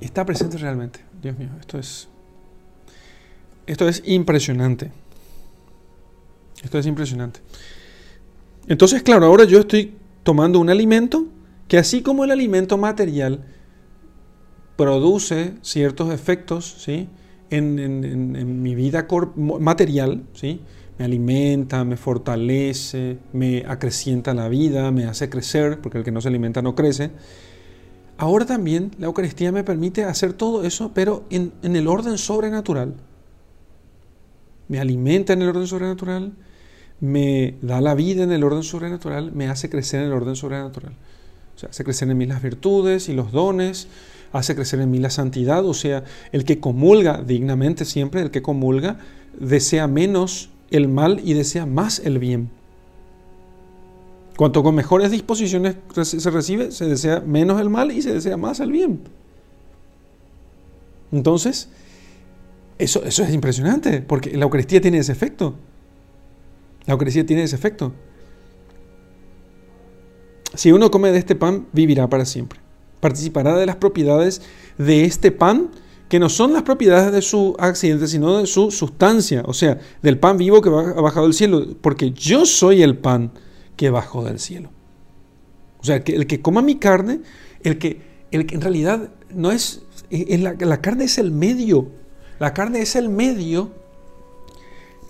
está presente realmente. Dios mío, esto es, esto es impresionante. Esto es impresionante. Entonces, claro, ahora yo estoy tomando un alimento que así como el alimento material produce ciertos efectos ¿sí? en, mi vida material, ¿sí? me alimenta, me fortalece, me acrecienta la vida, me hace crecer, porque el que no se alimenta no crece. Ahora también la Eucaristía me permite hacer todo eso, pero en, el orden sobrenatural. Me alimenta en el orden sobrenatural, me da la vida en el orden sobrenatural, me hace crecer en el orden sobrenatural. O sea, hace crecer en mí las virtudes y los dones, hace crecer en mí la santidad. O sea, el que comulga dignamente siempre, el que comulga, desea menos el mal y desea más el bien. Cuanto con mejores disposiciones se recibe, se desea menos el mal y se desea más el bien. Entonces, eso, eso es impresionante, porque la Eucaristía tiene ese efecto. La Eucaristía tiene ese efecto. Si uno come de este pan, vivirá para siempre. Participará de las propiedades de este pan, que no son las propiedades de su accidente, sino de su sustancia, o sea, del pan vivo que ha bajado del cielo, porque yo soy el pan que bajó del cielo. O sea, el que, coma mi carne, el que, el que en realidad no es, la, la carne es el medio, la carne es el medio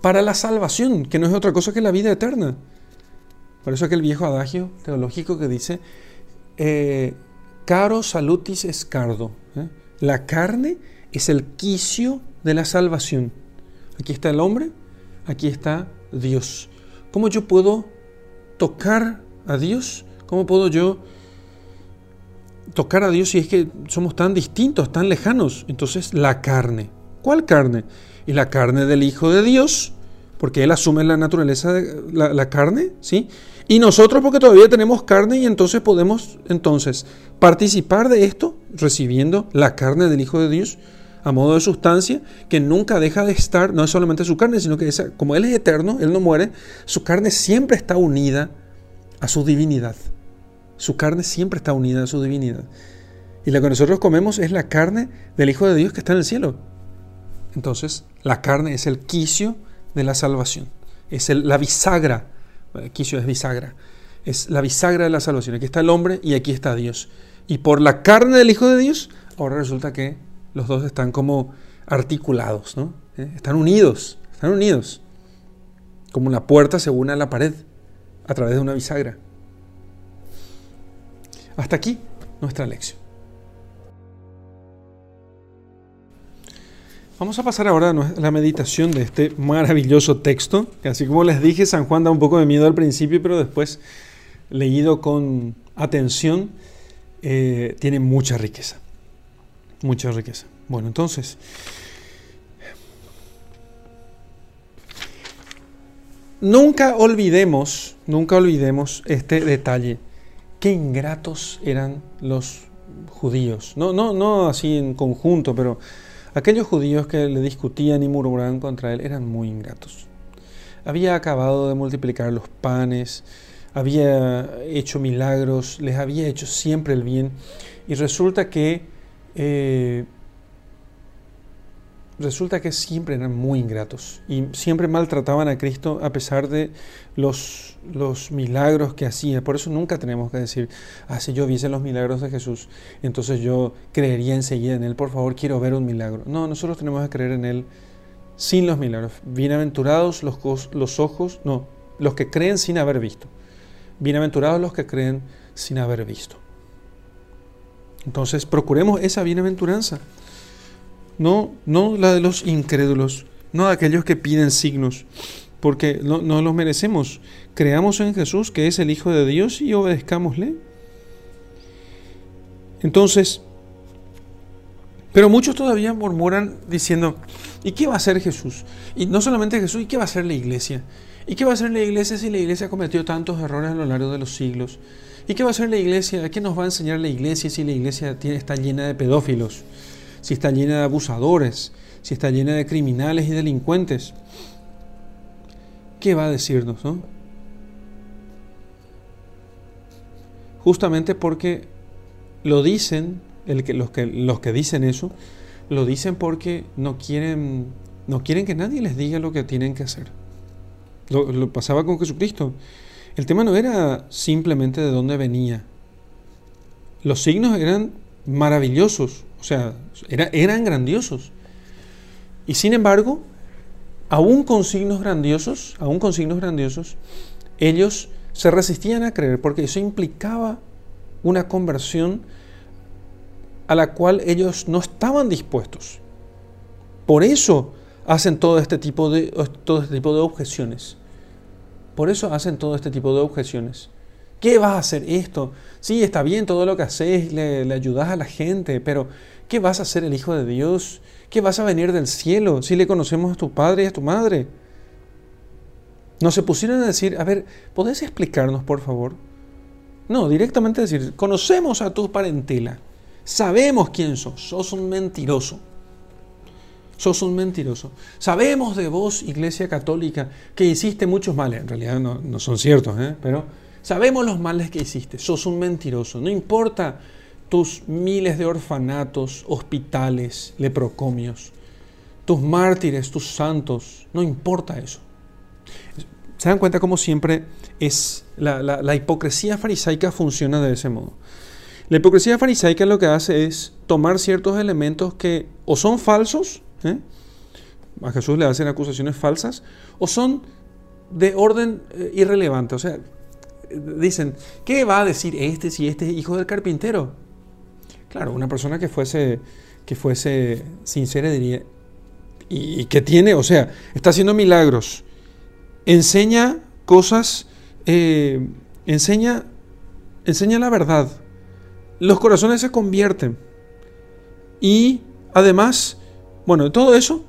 para la salvación, que no es otra cosa que la vida eterna. Por eso aquel viejo adagio teológico que dice, eh, caro salutis escardo. ¿eh? La carne es el quicio de la salvación. Aquí está el hombre, aquí está Dios. ¿Cómo yo puedo tocar a Dios? ¿Cómo puedo yo tocar a Dios si es que somos tan distintos, tan lejanos? Entonces la carne. ¿Cuál carne? Y la carne del Hijo de Dios, porque Él asume la naturaleza de la, carne, ¿sí? Y nosotros porque todavía tenemos carne y entonces podemos entonces participar de esto recibiendo la carne del Hijo de Dios a modo de sustancia que nunca deja de estar, no es solamente su carne, sino que como Él es eterno, Él no muere, su carne siempre está unida a su divinidad. Su carne siempre está unida a su divinidad. Y la que nosotros comemos es la carne del Hijo de Dios que está en el cielo. Entonces, la carne es el quicio de la salvación. Es la bisagra. Quicio es bisagra. Es la bisagra de la salvación. Aquí está el hombre y aquí está Dios. Y por la carne del Hijo de Dios, ahora resulta que los dos están como articulados, ¿no? ¿Eh? Están unidos, están unidos. Como la puerta se une a la pared a través de una bisagra. Hasta aquí nuestra lección. Vamos a pasar ahora a la meditación de este maravilloso texto, que así como les dije, San Juan da un poco de miedo al principio, pero después, leído con atención, eh, tiene mucha riqueza. Mucha riqueza. Bueno, entonces, nunca olvidemos, nunca olvidemos este detalle. Qué ingratos eran los judíos. No, no, no así en conjunto, pero Aquellos judíos que le discutían y murmuraban contra él eran muy ingratos. Había acabado de multiplicar los panes, había hecho milagros, les había hecho siempre el bien y resulta que eh, resulta que siempre eran muy ingratos y siempre maltrataban a Cristo a pesar de los, los milagros que hacía. Por eso nunca tenemos que decir, ah, si yo viese los milagros de Jesús, entonces yo creería enseguida en Él, por favor, quiero ver un milagro. No, nosotros tenemos que creer en Él sin los milagros. Bienaventurados los, los ojos, no, los que creen sin haber visto. Bienaventurados los que creen sin haber visto. Entonces procuremos esa bienaventuranza no, no la de los incrédulos, no de aquellos que piden signos, porque no, los merecemos. Creamos en Jesús, que es el Hijo de Dios, y obedezcámosle. Entonces, pero muchos todavía murmuran diciendo, ¿y qué va a hacer Jesús? Y no solamente Jesús, ¿y qué va a hacer la iglesia? ¿Y qué va a hacer la iglesia si la iglesia ha cometido tantos errores a lo largo de los siglos? ¿Y qué va a hacer la iglesia? ¿Qué nos va a enseñar la iglesia si la iglesia está llena de pedófilos? Si está llena de abusadores, si está llena de criminales y delincuentes. ¿Qué va a decirnos? No? Justamente porque lo dicen, los, que, dicen eso, lo dicen porque no quieren, no quieren que nadie les diga lo que tienen que hacer. Lo, pasaba con Jesucristo. El tema no era simplemente de dónde venía. Los signos eran maravillosos, o sea, eran grandiosos. Y sin embargo, aún con signos grandiosos, aún con signos grandiosos, ellos se resistían a creer porque eso implicaba una conversión a la cual ellos no estaban dispuestos. Por eso hacen todo este tipo de, todo este tipo de objeciones. Por eso hacen todo este tipo de objeciones. ¿Qué vas a hacer esto? Sí, está bien todo lo que haces, le, le ayudas a la gente, pero ¿qué vas a hacer el Hijo de Dios? ¿Qué vas a venir del cielo si le conocemos a tu padre y a tu madre? No se pusieron a decir, a ver, ¿podés explicarnos por favor? No, directamente decir, conocemos a tu parentela, sabemos quién sos, sos un mentiroso. Sos un mentiroso. Sabemos de vos, Iglesia Católica, que hiciste muchos males. En realidad no, son ciertos, ¿eh? pero sabemos los males que hiciste. Sos un mentiroso. No importa tus miles de orfanatos, hospitales, leprocomios, tus mártires, tus santos. No importa eso. ¿Se dan cuenta cómo siempre es la, la hipocresía farisaica funciona de ese modo? La hipocresía farisaica lo que hace es tomar ciertos elementos que o son falsos ¿eh? a Jesús le hacen acusaciones falsas, o son de orden eh, irrelevante. O sea, dicen, ¿qué va a decir este si este es hijo del carpintero? Claro, una persona que fuese, que fuese sincera diría, y, que tiene, o sea, está haciendo milagros, enseña cosas, eh, enseña, enseña la verdad, los corazones se convierten y además bueno, todo eso.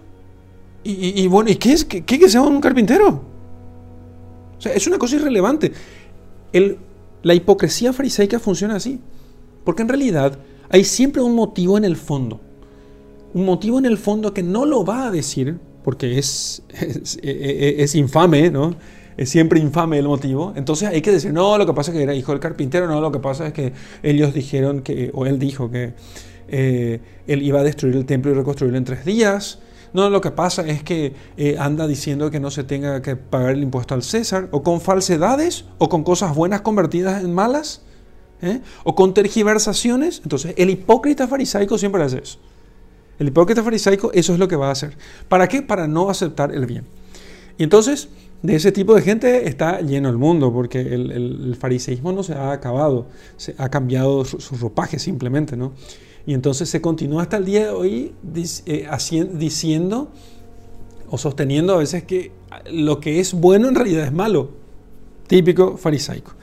Y, bueno, ¿y qué es que, que sea un carpintero? O sea, es una cosa irrelevante. El, la hipocresía farisaica funciona así. Porque en realidad hay siempre un motivo en el fondo. Un motivo en el fondo que no lo va a decir, porque es, es, es, infame, ¿no? Es siempre infame el motivo. Entonces hay que decir, no, lo que pasa es que era hijo del carpintero, no, lo que pasa es que ellos dijeron que, o él dijo que eh, él iba a destruir el templo y reconstruirlo en tres días. No, lo que pasa es que eh, anda diciendo que no se tenga que pagar el impuesto al César, o con falsedades, o con cosas buenas convertidas en malas, ¿eh? o con tergiversaciones. Entonces, el hipócrita farisaico siempre hace eso. El hipócrita farisaico eso es lo que va a hacer. ¿Para qué? Para no aceptar el bien. Y entonces, de ese tipo de gente está lleno el mundo, porque el, fariseísmo no se ha acabado, se ha cambiado su, su ropaje simplemente, ¿no? Y entonces se continúa hasta el día de hoy eh, diciendo o sosteniendo a veces que lo que es bueno en realidad es malo. Típico farisaico.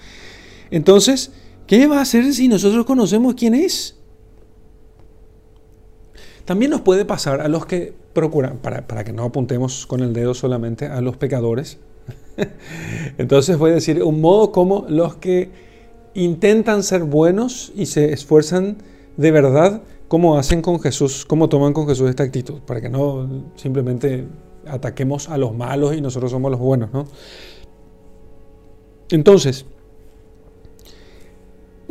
Entonces, ¿qué va a hacer si nosotros conocemos quién es? También nos puede pasar a los que procuran, para, para que no apuntemos con el dedo solamente a los pecadores. Entonces voy a decir un modo como los que intentan ser buenos y se esfuerzan de verdad cómo hacen con Jesús, cómo toman con Jesús esta actitud, para que no simplemente ataquemos a los malos y nosotros somos los buenos, ¿no? Entonces,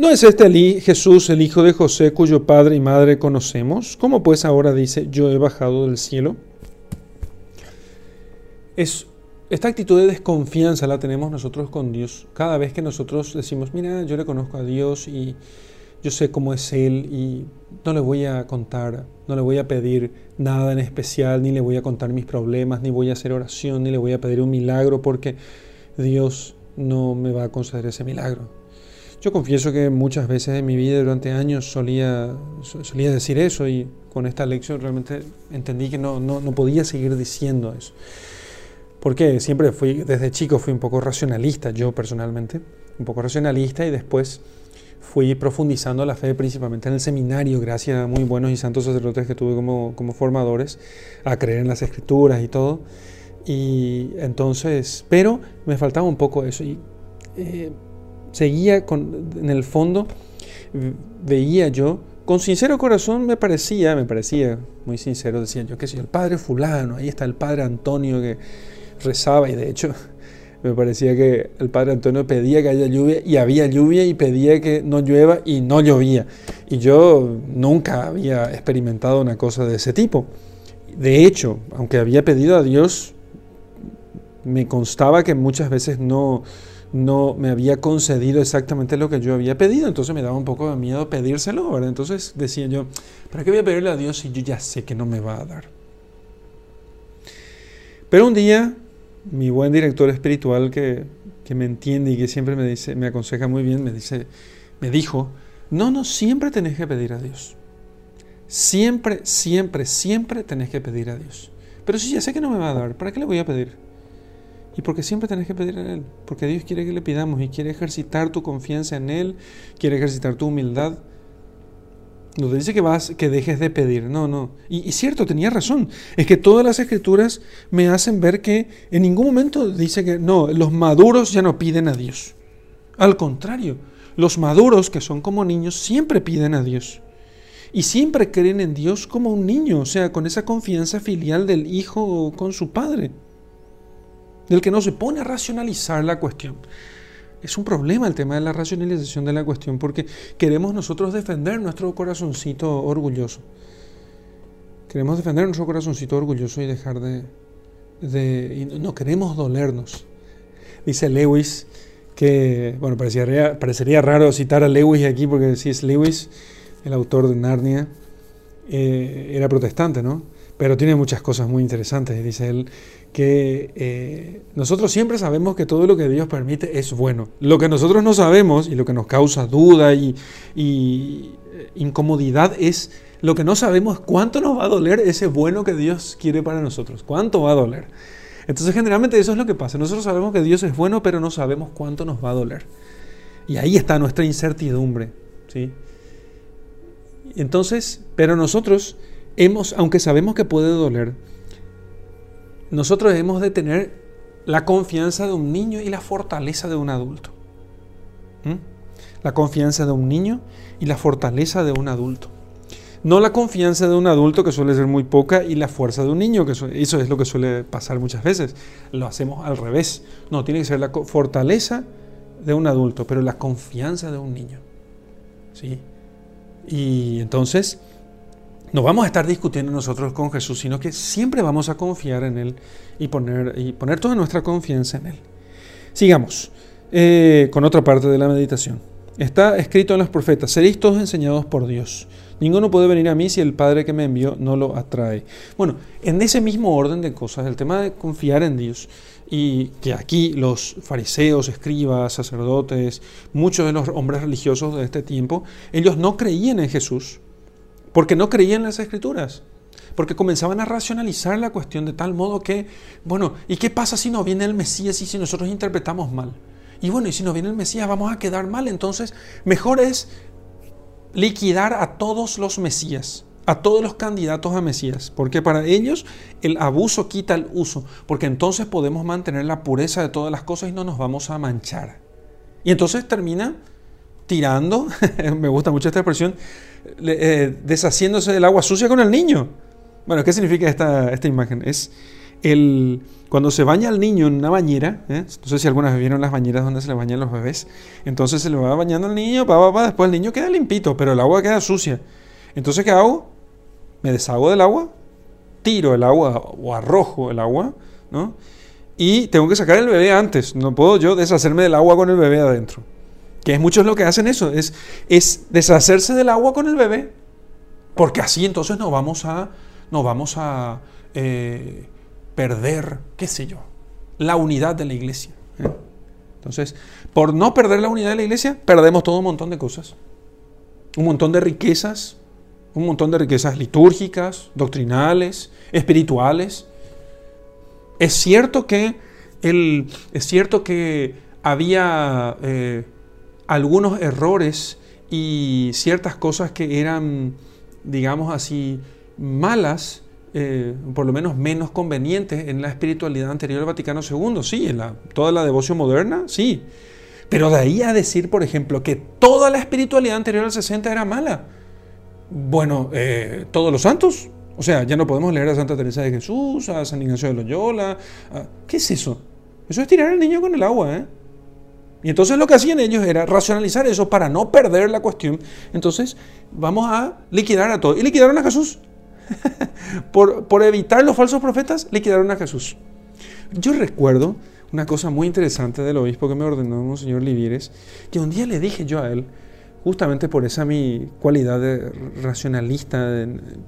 ¿no es este Jesús el hijo de José cuyo padre y madre conocemos? ¿Cómo pues ahora dice, yo he bajado del cielo? Es, esta actitud de desconfianza la tenemos nosotros con Dios. Cada vez que nosotros decimos, mira, yo le conozco a Dios y yo sé cómo es Él y no le voy a contar, no le voy a pedir nada en especial, ni le voy a contar mis problemas, ni voy a hacer oración, ni le voy a pedir un milagro porque Dios no me va a conceder ese milagro. Yo confieso que muchas veces en mi vida durante años solía, solía decir eso y con esta lección realmente entendí que no, no, no podía seguir diciendo eso. Porque siempre fui, desde chico fui un poco racionalista, yo personalmente, un poco racionalista y después fui profundizando la fe principalmente en el seminario, gracias a muy buenos y santos sacerdotes que tuve como, como formadores, a creer en las escrituras y todo. Y entonces, pero me faltaba un poco eso. Y eh, seguía con, en el fondo, veía yo, con sincero corazón me parecía, me parecía muy sincero, decía yo, que si el padre fulano, ahí está el padre Antonio que rezaba y de hecho me parecía que el padre Antonio pedía que haya lluvia y había lluvia y pedía que no llueva y no llovía. Y yo nunca había experimentado una cosa de ese tipo. De hecho, aunque había pedido a Dios, me constaba que muchas veces no, no me había concedido exactamente lo que yo había pedido, entonces me daba un poco de miedo pedírselo, ¿verdad? Entonces decía yo, ¿para qué voy a pedirle a Dios si yo ya sé que no me va a dar? Pero un día mi buen director espiritual que, me entiende y que siempre me dice, me aconseja muy bien, me dice, me dijo, no, no, siempre tenés que pedir a Dios. Siempre, siempre, siempre tenés que pedir a Dios. Pero si ya sé que no me va a dar, ¿para qué le voy a pedir? Y porque siempre tenés que pedir a Él, porque Dios quiere que le pidamos y quiere ejercitar tu confianza en Él, quiere ejercitar tu humildad. No te dice que vas, que dejes de pedir, no, no. Y, y, cierto, tenía razón. Es que todas las escrituras me hacen ver que en ningún momento dice que no, los maduros ya no piden a Dios. Al contrario, los maduros que son como niños siempre piden a Dios. Y siempre creen en Dios como un niño, o sea, con esa confianza filial del hijo con su padre. Del que no se pone a racionalizar la cuestión es un problema el tema de la racionalización de la cuestión porque queremos nosotros defender nuestro corazoncito orgulloso. Queremos defender nuestro corazoncito orgulloso y dejar de... no queremos dolernos. Dice Lewis que, bueno, parecería, parecería raro citar a Lewis aquí porque si es Lewis, el autor de Narnia, eh, era protestante, ¿no? Pero tiene muchas cosas muy interesantes. Dice él que eh, nosotros siempre sabemos que todo lo que Dios permite es bueno. Lo que nosotros no sabemos y lo que nos causa duda y, y eh, incomodidad es lo que no sabemos cuánto nos va a doler ese bueno que Dios quiere para nosotros. ¿Cuánto va a doler? Entonces generalmente eso es lo que pasa. Nosotros sabemos que Dios es bueno, pero no sabemos cuánto nos va a doler. Y ahí está nuestra incertidumbre. ¿sí? Entonces, pero nosotros hemos, aunque sabemos que puede doler, nosotros debemos de tener la confianza de un niño y la fortaleza de un adulto. ¿Mm? La confianza de un niño y la fortaleza de un adulto. No la confianza de un adulto que suele ser muy poca y la fuerza de un niño, que eso es lo que suele pasar muchas veces. Lo hacemos al revés. No, tiene que ser la fortaleza de un adulto, pero la confianza de un niño. ¿Sí? Y entonces, no vamos a estar discutiendo nosotros con Jesús, sino que siempre vamos a confiar en Él y poner, y poner toda nuestra confianza en Él. Sigamos eh, con otra parte de la meditación. Está escrito en los profetas, seréis todos enseñados por Dios. Ninguno puede venir a mí si el Padre que me envió no lo atrae. Bueno, en ese mismo orden de cosas, el tema de confiar en Dios, y que aquí los fariseos, escribas, sacerdotes, muchos de los hombres religiosos de este tiempo, ellos no creían en Jesús, porque no creían las escrituras, porque comenzaban a racionalizar la cuestión de tal modo que, bueno, ¿y qué pasa si no viene el Mesías y si nosotros interpretamos mal? Y bueno, y si no viene el Mesías vamos a quedar mal, entonces mejor es liquidar a todos los Mesías, a todos los candidatos a Mesías, porque para ellos el abuso quita el uso, porque entonces podemos mantener la pureza de todas las cosas y no nos vamos a manchar. Y entonces termina tirando, me gusta mucho esta expresión, eh, deshaciéndose del agua sucia con el niño. Bueno, ¿qué significa esta, esta imagen? Es el, cuando se baña el niño en una bañera, ¿eh? no sé si algunas vieron las bañeras donde se le bañan los bebés, entonces se le va bañando el niño, pa, pa, después el niño queda limpito, pero el agua queda sucia. Entonces, ¿qué hago? Me deshago del agua, tiro el agua o arrojo el agua, ¿no? Y tengo que sacar el bebé antes, no puedo yo deshacerme del agua con el bebé adentro. Que es muchos lo que hacen eso, es, es deshacerse del agua con el bebé, porque así entonces no vamos a, vamos a eh, perder, qué sé yo, la unidad de la iglesia. ¿eh? Entonces, por no perder la unidad de la iglesia, perdemos todo un montón de cosas. Un montón de riquezas, un montón de riquezas litúrgicas, doctrinales, espirituales. Es cierto que, el, es cierto que había eh, algunos errores y ciertas cosas que eran, digamos así, malas, eh, por lo menos menos convenientes en la espiritualidad anterior al Vaticano II, sí, en la, toda la devoción moderna, sí. Pero de ahí a decir, por ejemplo, que toda la espiritualidad anterior al 60 era mala. Bueno, eh, todos los santos. O sea, ya no podemos leer a Santa Teresa de Jesús, a San Ignacio de Loyola. ¿Qué es eso? Eso es tirar al niño con el agua, ¿eh? Y entonces lo que hacían ellos era racionalizar eso para no perder la cuestión. Entonces, vamos a liquidar a todos. Y liquidaron a Jesús. por, por evitar los falsos profetas, liquidaron a Jesús. Yo recuerdo una cosa muy interesante del obispo que me ordenó Monseñor Livieres, que un día le dije yo a él, justamente por esa mi cualidad de racionalista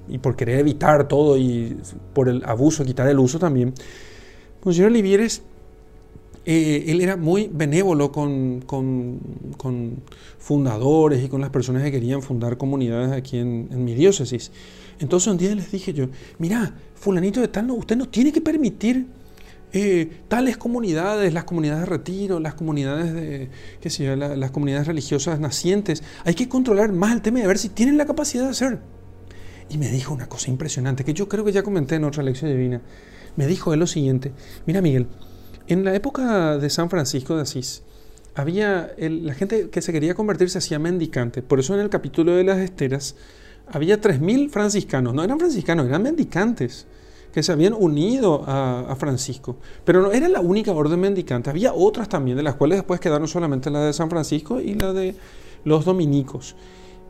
y por querer evitar todo y por el abuso, quitar el uso también, Monseñor Livieres, eh, él era muy benévolo con, fundadores y con las personas que querían fundar comunidades aquí en, en mi diócesis. Entonces un día les dije yo, mira, fulanito de tal, no, usted no tiene que permitir eh, tales comunidades, las comunidades de retiro, las comunidades de, qué sé las comunidades religiosas nacientes, hay que controlar más el tema y ver si tienen la capacidad de hacer. Y me dijo una cosa impresionante que yo creo que ya comenté en otra lección divina. Me dijo él lo siguiente, mira Miguel, en la época de San Francisco de Asís, había la gente que se quería convertir se hacía mendicante. Por eso en el capítulo de las esteras había 3.000 franciscanos. No eran franciscanos, eran mendicantes que se habían unido a, Francisco. Pero no era la única orden mendicante, había otras también, de las cuales después quedaron solamente la de San Francisco y la de los dominicos.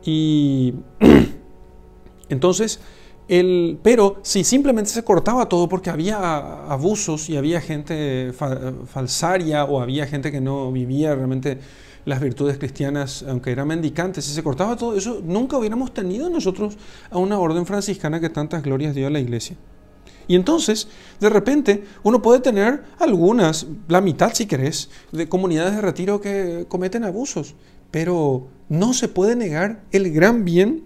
Y entonces, el, pero si simplemente se cortaba todo porque había abusos y había gente falsaria o había gente que no vivía realmente las virtudes cristianas, aunque eran mendicantes, si se cortaba todo eso, nunca hubiéramos tenido nosotros a una orden franciscana que tantas glorias dio a la iglesia. Y entonces, de repente, uno puede tener algunas, la mitad si querés, de comunidades de retiro que cometen abusos, pero no se puede negar el gran bien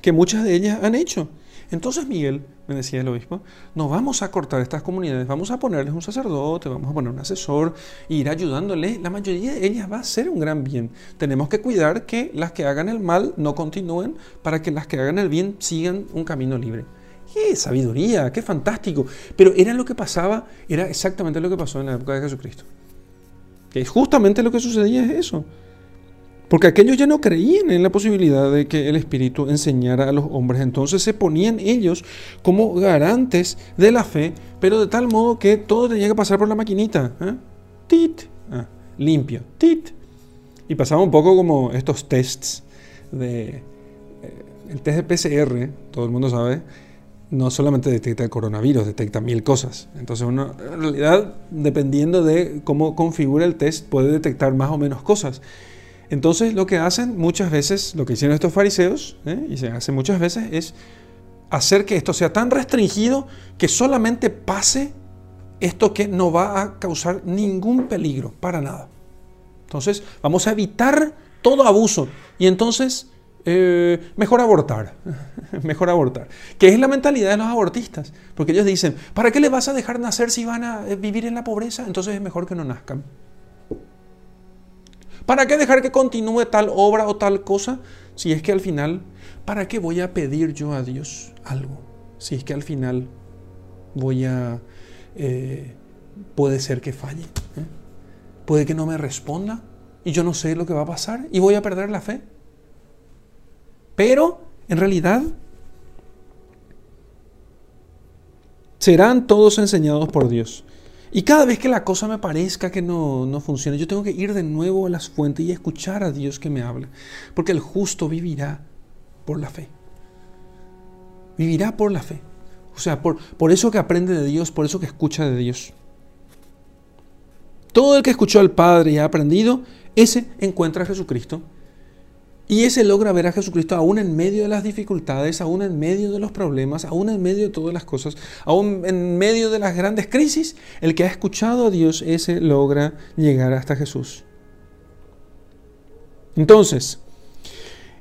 que muchas de ellas han hecho. Entonces, Miguel, me decía el obispo, no vamos a cortar estas comunidades, vamos a ponerles un sacerdote, vamos a poner un asesor, e ir ayudándoles. La mayoría de ellas va a ser un gran bien. Tenemos que cuidar que las que hagan el mal no continúen para que las que hagan el bien sigan un camino libre. ¡Qué sabiduría! ¡Qué fantástico! Pero era lo que pasaba, era exactamente lo que pasó en la época de Jesucristo. Que justamente lo que sucedía es eso. Porque aquellos ya no creían en la posibilidad de que el Espíritu enseñara a los hombres. Entonces se ponían ellos como garantes de la fe, pero de tal modo que todo tenía que pasar por la maquinita. ¿eh? ¡Tit! Ah, limpio. ¡Tit! Y pasaba un poco como estos tests de... Eh, el test de PCR, todo el mundo sabe, no solamente detecta el coronavirus, detecta mil cosas. Entonces en realidad, dependiendo de cómo configura el test, puede detectar más o menos cosas. Entonces lo que hacen muchas veces, lo que hicieron estos fariseos, ¿eh? y se hace muchas veces, es hacer que esto sea tan restringido que solamente pase esto que no va a causar ningún peligro, para nada. Entonces vamos a evitar todo abuso. Y entonces eh, mejor abortar, mejor abortar. Que es la mentalidad de los abortistas, porque ellos dicen, ¿para qué le vas a dejar nacer si van a eh, vivir en la pobreza? Entonces es mejor que no nazcan. ¿Para qué dejar que continúe tal obra o tal cosa si es que al final, ¿para qué voy a pedir yo a Dios algo? Si es que al final voy a, eh, puede ser que falle, puede que no me responda y yo no sé lo que va a pasar y voy a perder la fe. Pero, en realidad, serán todos enseñados por Dios. Y cada vez que la cosa me parezca que no, no funciona, yo tengo que ir de nuevo a las fuentes y escuchar a Dios que me hable. Porque el justo vivirá por la fe. Vivirá por la fe. O sea, por, por eso que aprende de Dios, por eso que escucha de Dios. Todo el que escuchó al Padre y ha aprendido, ese encuentra a Jesucristo y ese logra ver a Jesucristo aún en medio de las dificultades, aún en medio de los problemas, aún en medio de todas las cosas, aún en medio de las grandes crisis. El que ha escuchado a Dios, ese logra llegar hasta Jesús. Entonces,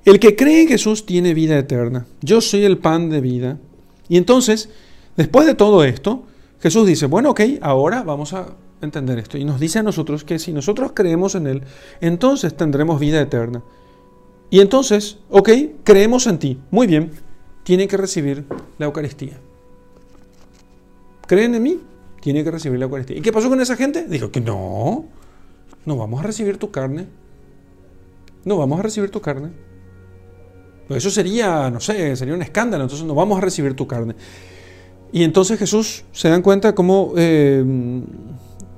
el que cree en Jesús tiene vida eterna. Yo soy el pan de vida. Y entonces, después de todo esto, Jesús dice, bueno, ok, ahora vamos a entender esto. Y nos dice a nosotros que si nosotros creemos en Él, entonces tendremos vida eterna. Y entonces, ok, creemos en ti. Muy bien, tienen que recibir la Eucaristía. ¿Creen en mí? Tienen que recibir la Eucaristía. ¿Y qué pasó con esa gente? Dijo que no. no vamos a recibir tu carne. No vamos a recibir tu carne. Eso sería, no sé, sería un escándalo, entonces no vamos a recibir tu carne. Y entonces Jesús se dan cuenta cómo eh,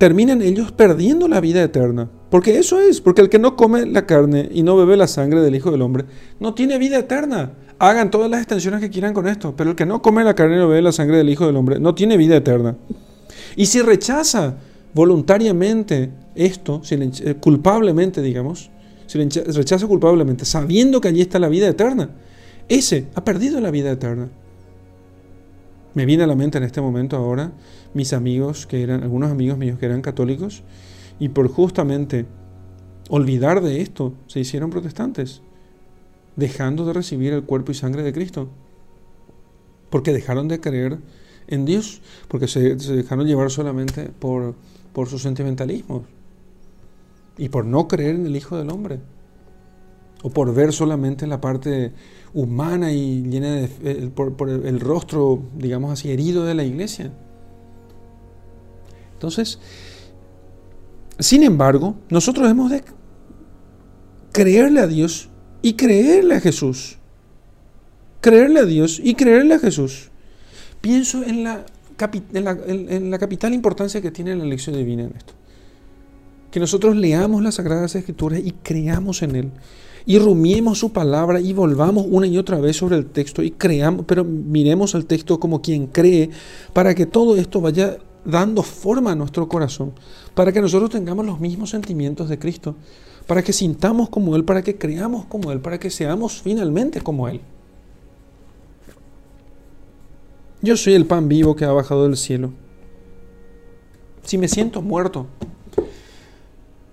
terminan ellos perdiendo la vida eterna. Porque eso es, porque el que no come la carne y no bebe la sangre del Hijo del Hombre, no tiene vida eterna. Hagan todas las extensiones que quieran con esto, pero el que no come la carne y no bebe la sangre del Hijo del Hombre, no tiene vida eterna. Y si rechaza voluntariamente esto, eh, culpablemente, digamos, si rechaza culpablemente, sabiendo que allí está la vida eterna, ese ha perdido la vida eterna. Me viene a la mente en este momento ahora mis amigos, que eran algunos amigos míos que eran católicos, y por justamente olvidar de esto se hicieron protestantes, dejando de recibir el cuerpo y sangre de Cristo, porque dejaron de creer en Dios, porque se, dejaron llevar solamente por, por sus sentimentalismos y por no creer en el Hijo del Hombre, o por ver solamente la parte humana y llena de, eh, por, el rostro, digamos así, herido de la iglesia. Entonces, sin embargo, nosotros hemos de creerle a Dios y creerle a Jesús. Creerle a Dios y creerle a Jesús. Pienso en la, en la, capital importancia que tiene la elección divina en esto. Que nosotros leamos las Sagradas Escrituras y creamos en Él y rumiemos su palabra y volvamos una y otra vez sobre el texto y creamos, pero miremos el texto como quien cree para que todo esto vaya dando forma a nuestro corazón, para que nosotros tengamos los mismos sentimientos de Cristo, para que sintamos como Él, para que creamos como Él, para que seamos finalmente como Él. Yo soy el pan vivo que ha bajado del cielo. Si me siento muerto,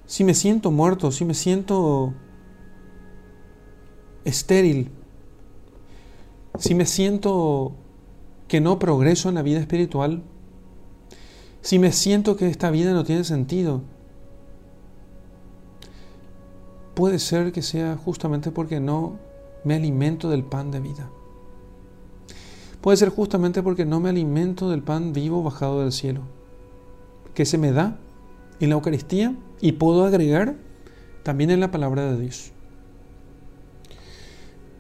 si me siento muerto, si me siento estéril, si me siento que no progreso en la vida espiritual, si me siento que esta vida no tiene sentido, puede ser que sea justamente porque no me alimento del pan de vida. Puede ser justamente porque no me alimento del pan vivo bajado del cielo, que se me da en la Eucaristía y puedo agregar también en la palabra de Dios.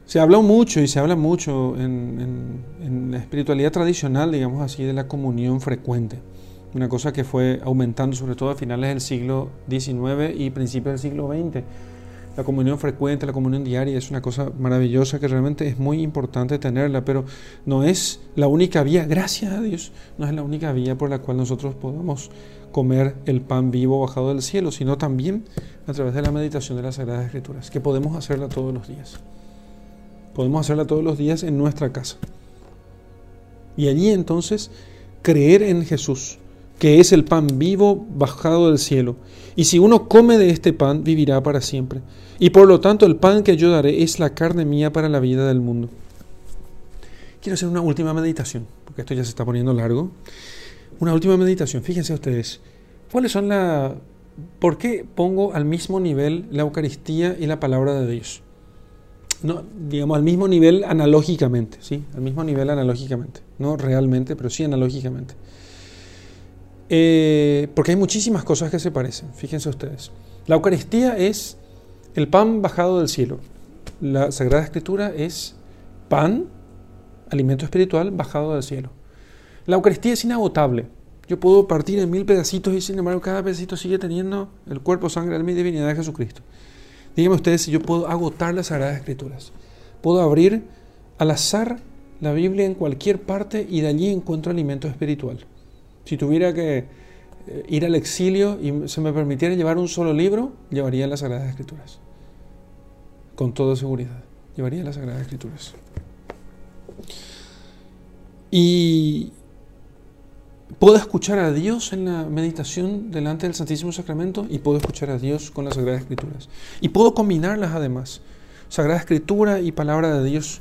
Se habla mucho y se habla mucho en, la espiritualidad tradicional, digamos así, de la comunión frecuente. Una cosa que fue aumentando sobre todo a finales del siglo XIX y principios del siglo XX. La comunión frecuente, la comunión diaria es una cosa maravillosa que realmente es muy importante tenerla, pero no es la única vía, gracias a Dios, no es la única vía por la cual nosotros podamos comer el pan vivo bajado del cielo, sino también a través de la meditación de las Sagradas Escrituras, que podemos hacerla todos los días. Podemos hacerla todos los días en nuestra casa. Y allí entonces creer en Jesús, que es el pan vivo bajado del cielo. Y si uno come de este pan, vivirá para siempre. Y por lo tanto el pan que yo daré es la carne mía para la vida del mundo. Quiero hacer una última meditación, porque esto ya se está poniendo largo. Una última meditación. Fíjense ustedes, ¿cuáles son la... ¿Por qué pongo al mismo nivel la Eucaristía y la palabra de Dios? No, digamos, al mismo nivel analógicamente, ¿sí? Al mismo nivel analógicamente. No realmente, pero sí analógicamente. Eh, porque hay muchísimas cosas que se parecen, fíjense ustedes. La Eucaristía es el pan bajado del cielo. La Sagrada Escritura es pan, alimento espiritual bajado del cielo. La Eucaristía es inagotable. Yo puedo partir en mil pedacitos y sin embargo cada pedacito sigue teniendo el cuerpo, sangre, alma y divinidad de Jesucristo. Díganme ustedes si yo puedo agotar las Sagradas Escrituras. Puedo abrir al azar la Biblia en cualquier parte y de allí encuentro alimento espiritual. Si tuviera que eh, ir al exilio y se me permitiera llevar un solo libro, llevaría las Sagradas Escrituras. Con toda seguridad, llevaría las Sagradas Escrituras. Y Puedo escuchar a Dios en la meditación delante del Santísimo Sacramento y puedo escuchar a Dios con las Sagradas Escrituras. Y puedo combinarlas además, Sagrada Escritura y Palabra de Dios.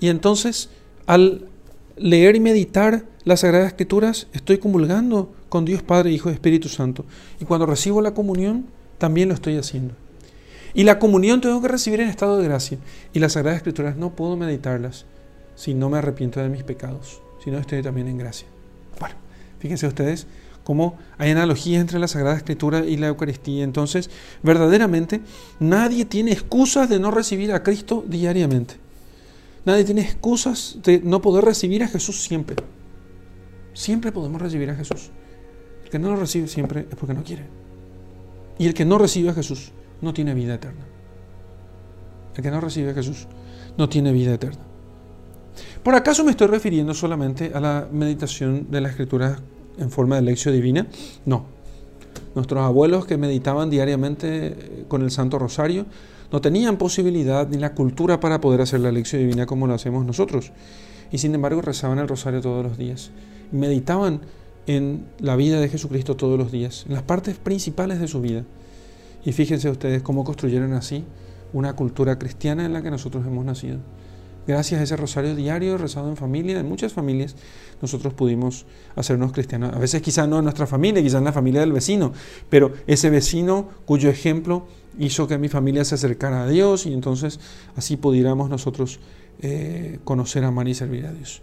Y entonces, al leer y meditar las Sagradas Escrituras, estoy comulgando con Dios Padre, Hijo y Espíritu Santo. Y cuando recibo la comunión, también lo estoy haciendo. Y la comunión tengo que recibir en estado de gracia. Y las Sagradas Escrituras no puedo meditarlas si no me arrepiento de mis pecados, si no estoy también en gracia. Fíjense ustedes cómo hay analogías entre la Sagrada Escritura y la Eucaristía. Entonces, verdaderamente, nadie tiene excusas de no recibir a Cristo diariamente. Nadie tiene excusas de no poder recibir a Jesús siempre. Siempre podemos recibir a Jesús. El que no lo recibe siempre es porque no quiere. Y el que no recibe a Jesús no tiene vida eterna. El que no recibe a Jesús no tiene vida eterna. ¿Por acaso me estoy refiriendo solamente a la meditación de la Escritura en forma de lección divina? No. Nuestros abuelos que meditaban diariamente eh, con el Santo Rosario no tenían posibilidad ni la cultura para poder hacer la lección divina como lo hacemos nosotros. Y sin embargo rezaban el rosario todos los días. Meditaban en la vida de Jesucristo todos los días, en las partes principales de su vida. Y fíjense ustedes cómo construyeron así una cultura cristiana en la que nosotros hemos nacido. Gracias a ese rosario diario rezado en familia, en muchas familias, nosotros pudimos hacernos cristianos. A veces quizás no en nuestra familia, quizás en la familia del vecino, pero ese vecino cuyo ejemplo hizo que mi familia se acercara a Dios y entonces así pudiéramos nosotros eh, conocer, amar y servir a Dios.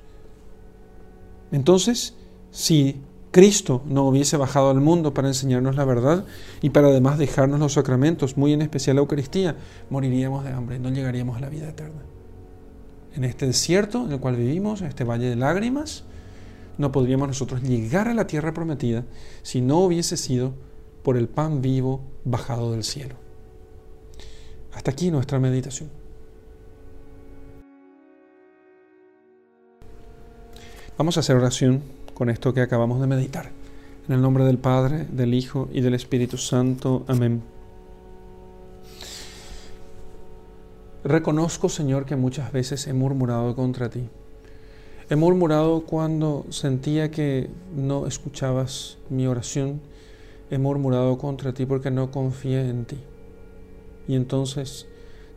Entonces, si Cristo no hubiese bajado al mundo para enseñarnos la verdad y para además dejarnos los sacramentos, muy en especial la Eucaristía, moriríamos de hambre, no llegaríamos a la vida eterna. En este desierto en el cual vivimos, en este valle de lágrimas, no podríamos nosotros llegar a la tierra prometida si no hubiese sido por el pan vivo bajado del cielo. Hasta aquí nuestra meditación. Vamos a hacer oración con esto que acabamos de meditar. En el nombre del Padre, del Hijo y del Espíritu Santo. Amén. Reconozco, Señor, que muchas veces he murmurado contra ti. He murmurado cuando sentía que no escuchabas mi oración. He murmurado contra ti porque no confié en ti. Y entonces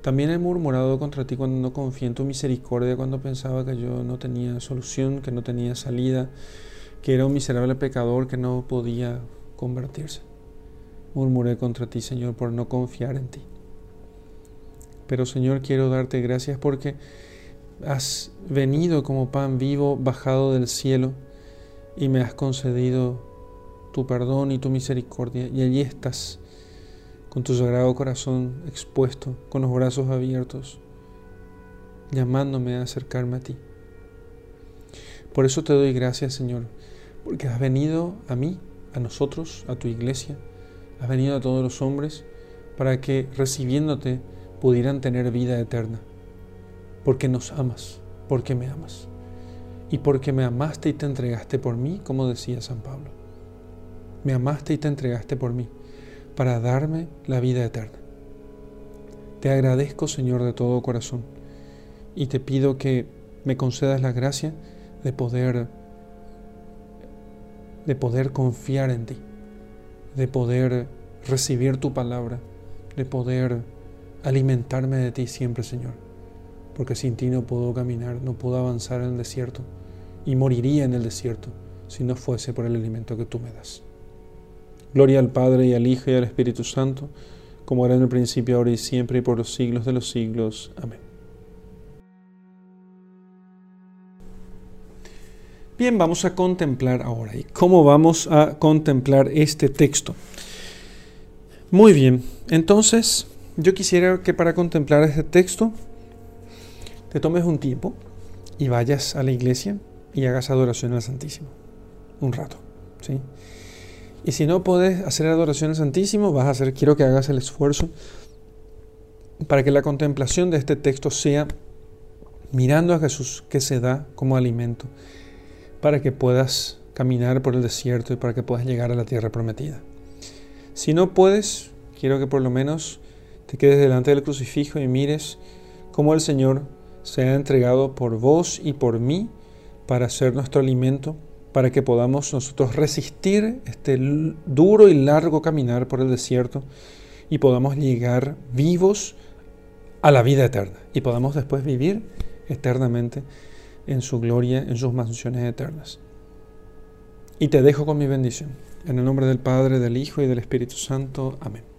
también he murmurado contra ti cuando no confié en tu misericordia, cuando pensaba que yo no tenía solución, que no tenía salida, que era un miserable pecador que no podía convertirse. Murmuré contra ti, Señor, por no confiar en ti. Pero, Señor, quiero darte gracias porque has venido como pan vivo bajado del cielo y me has concedido tu perdón y tu misericordia. Y allí estás con tu sagrado corazón expuesto, con los brazos abiertos, llamándome a acercarme a ti. Por eso te doy gracias, Señor, porque has venido a mí, a nosotros, a tu iglesia, has venido a todos los hombres para que recibiéndote pudieran tener vida eterna, porque nos amas, porque me amas, y porque me amaste y te entregaste por mí, como decía San Pablo. Me amaste y te entregaste por mí para darme la vida eterna. Te agradezco, Señor, de todo corazón y te pido que me concedas la gracia de poder de poder confiar en ti, de poder recibir tu palabra, de poder alimentarme de ti siempre, Señor, porque sin ti no puedo caminar, no puedo avanzar en el desierto y moriría en el desierto si no fuese por el alimento que tú me das. Gloria al Padre y al Hijo y al Espíritu Santo, como era en el principio, ahora y siempre, y por los siglos de los siglos. Amén. Bien, vamos a contemplar ahora. ¿Y cómo vamos a contemplar este texto? Muy bien, entonces yo quisiera que para contemplar este texto te tomes un tiempo y vayas a la iglesia y hagas adoración al Santísimo. Un rato, ¿sí? Y si no puedes hacer adoración al Santísimo, vas a hacer, quiero que hagas el esfuerzo para que la contemplación de este texto sea mirando a Jesús que se da como alimento, para que puedas caminar por el desierto y para que puedas llegar a la tierra prometida. Si no puedes, quiero que por lo menos te quedes delante del crucifijo y mires cómo el Señor se ha entregado por vos y por mí para ser nuestro alimento para que podamos nosotros resistir este duro y largo caminar por el desierto y podamos llegar vivos a la vida eterna y podamos después vivir eternamente en su gloria, en sus mansiones eternas. Y te dejo con mi bendición. En el nombre del Padre, del Hijo y del Espíritu Santo. Amén.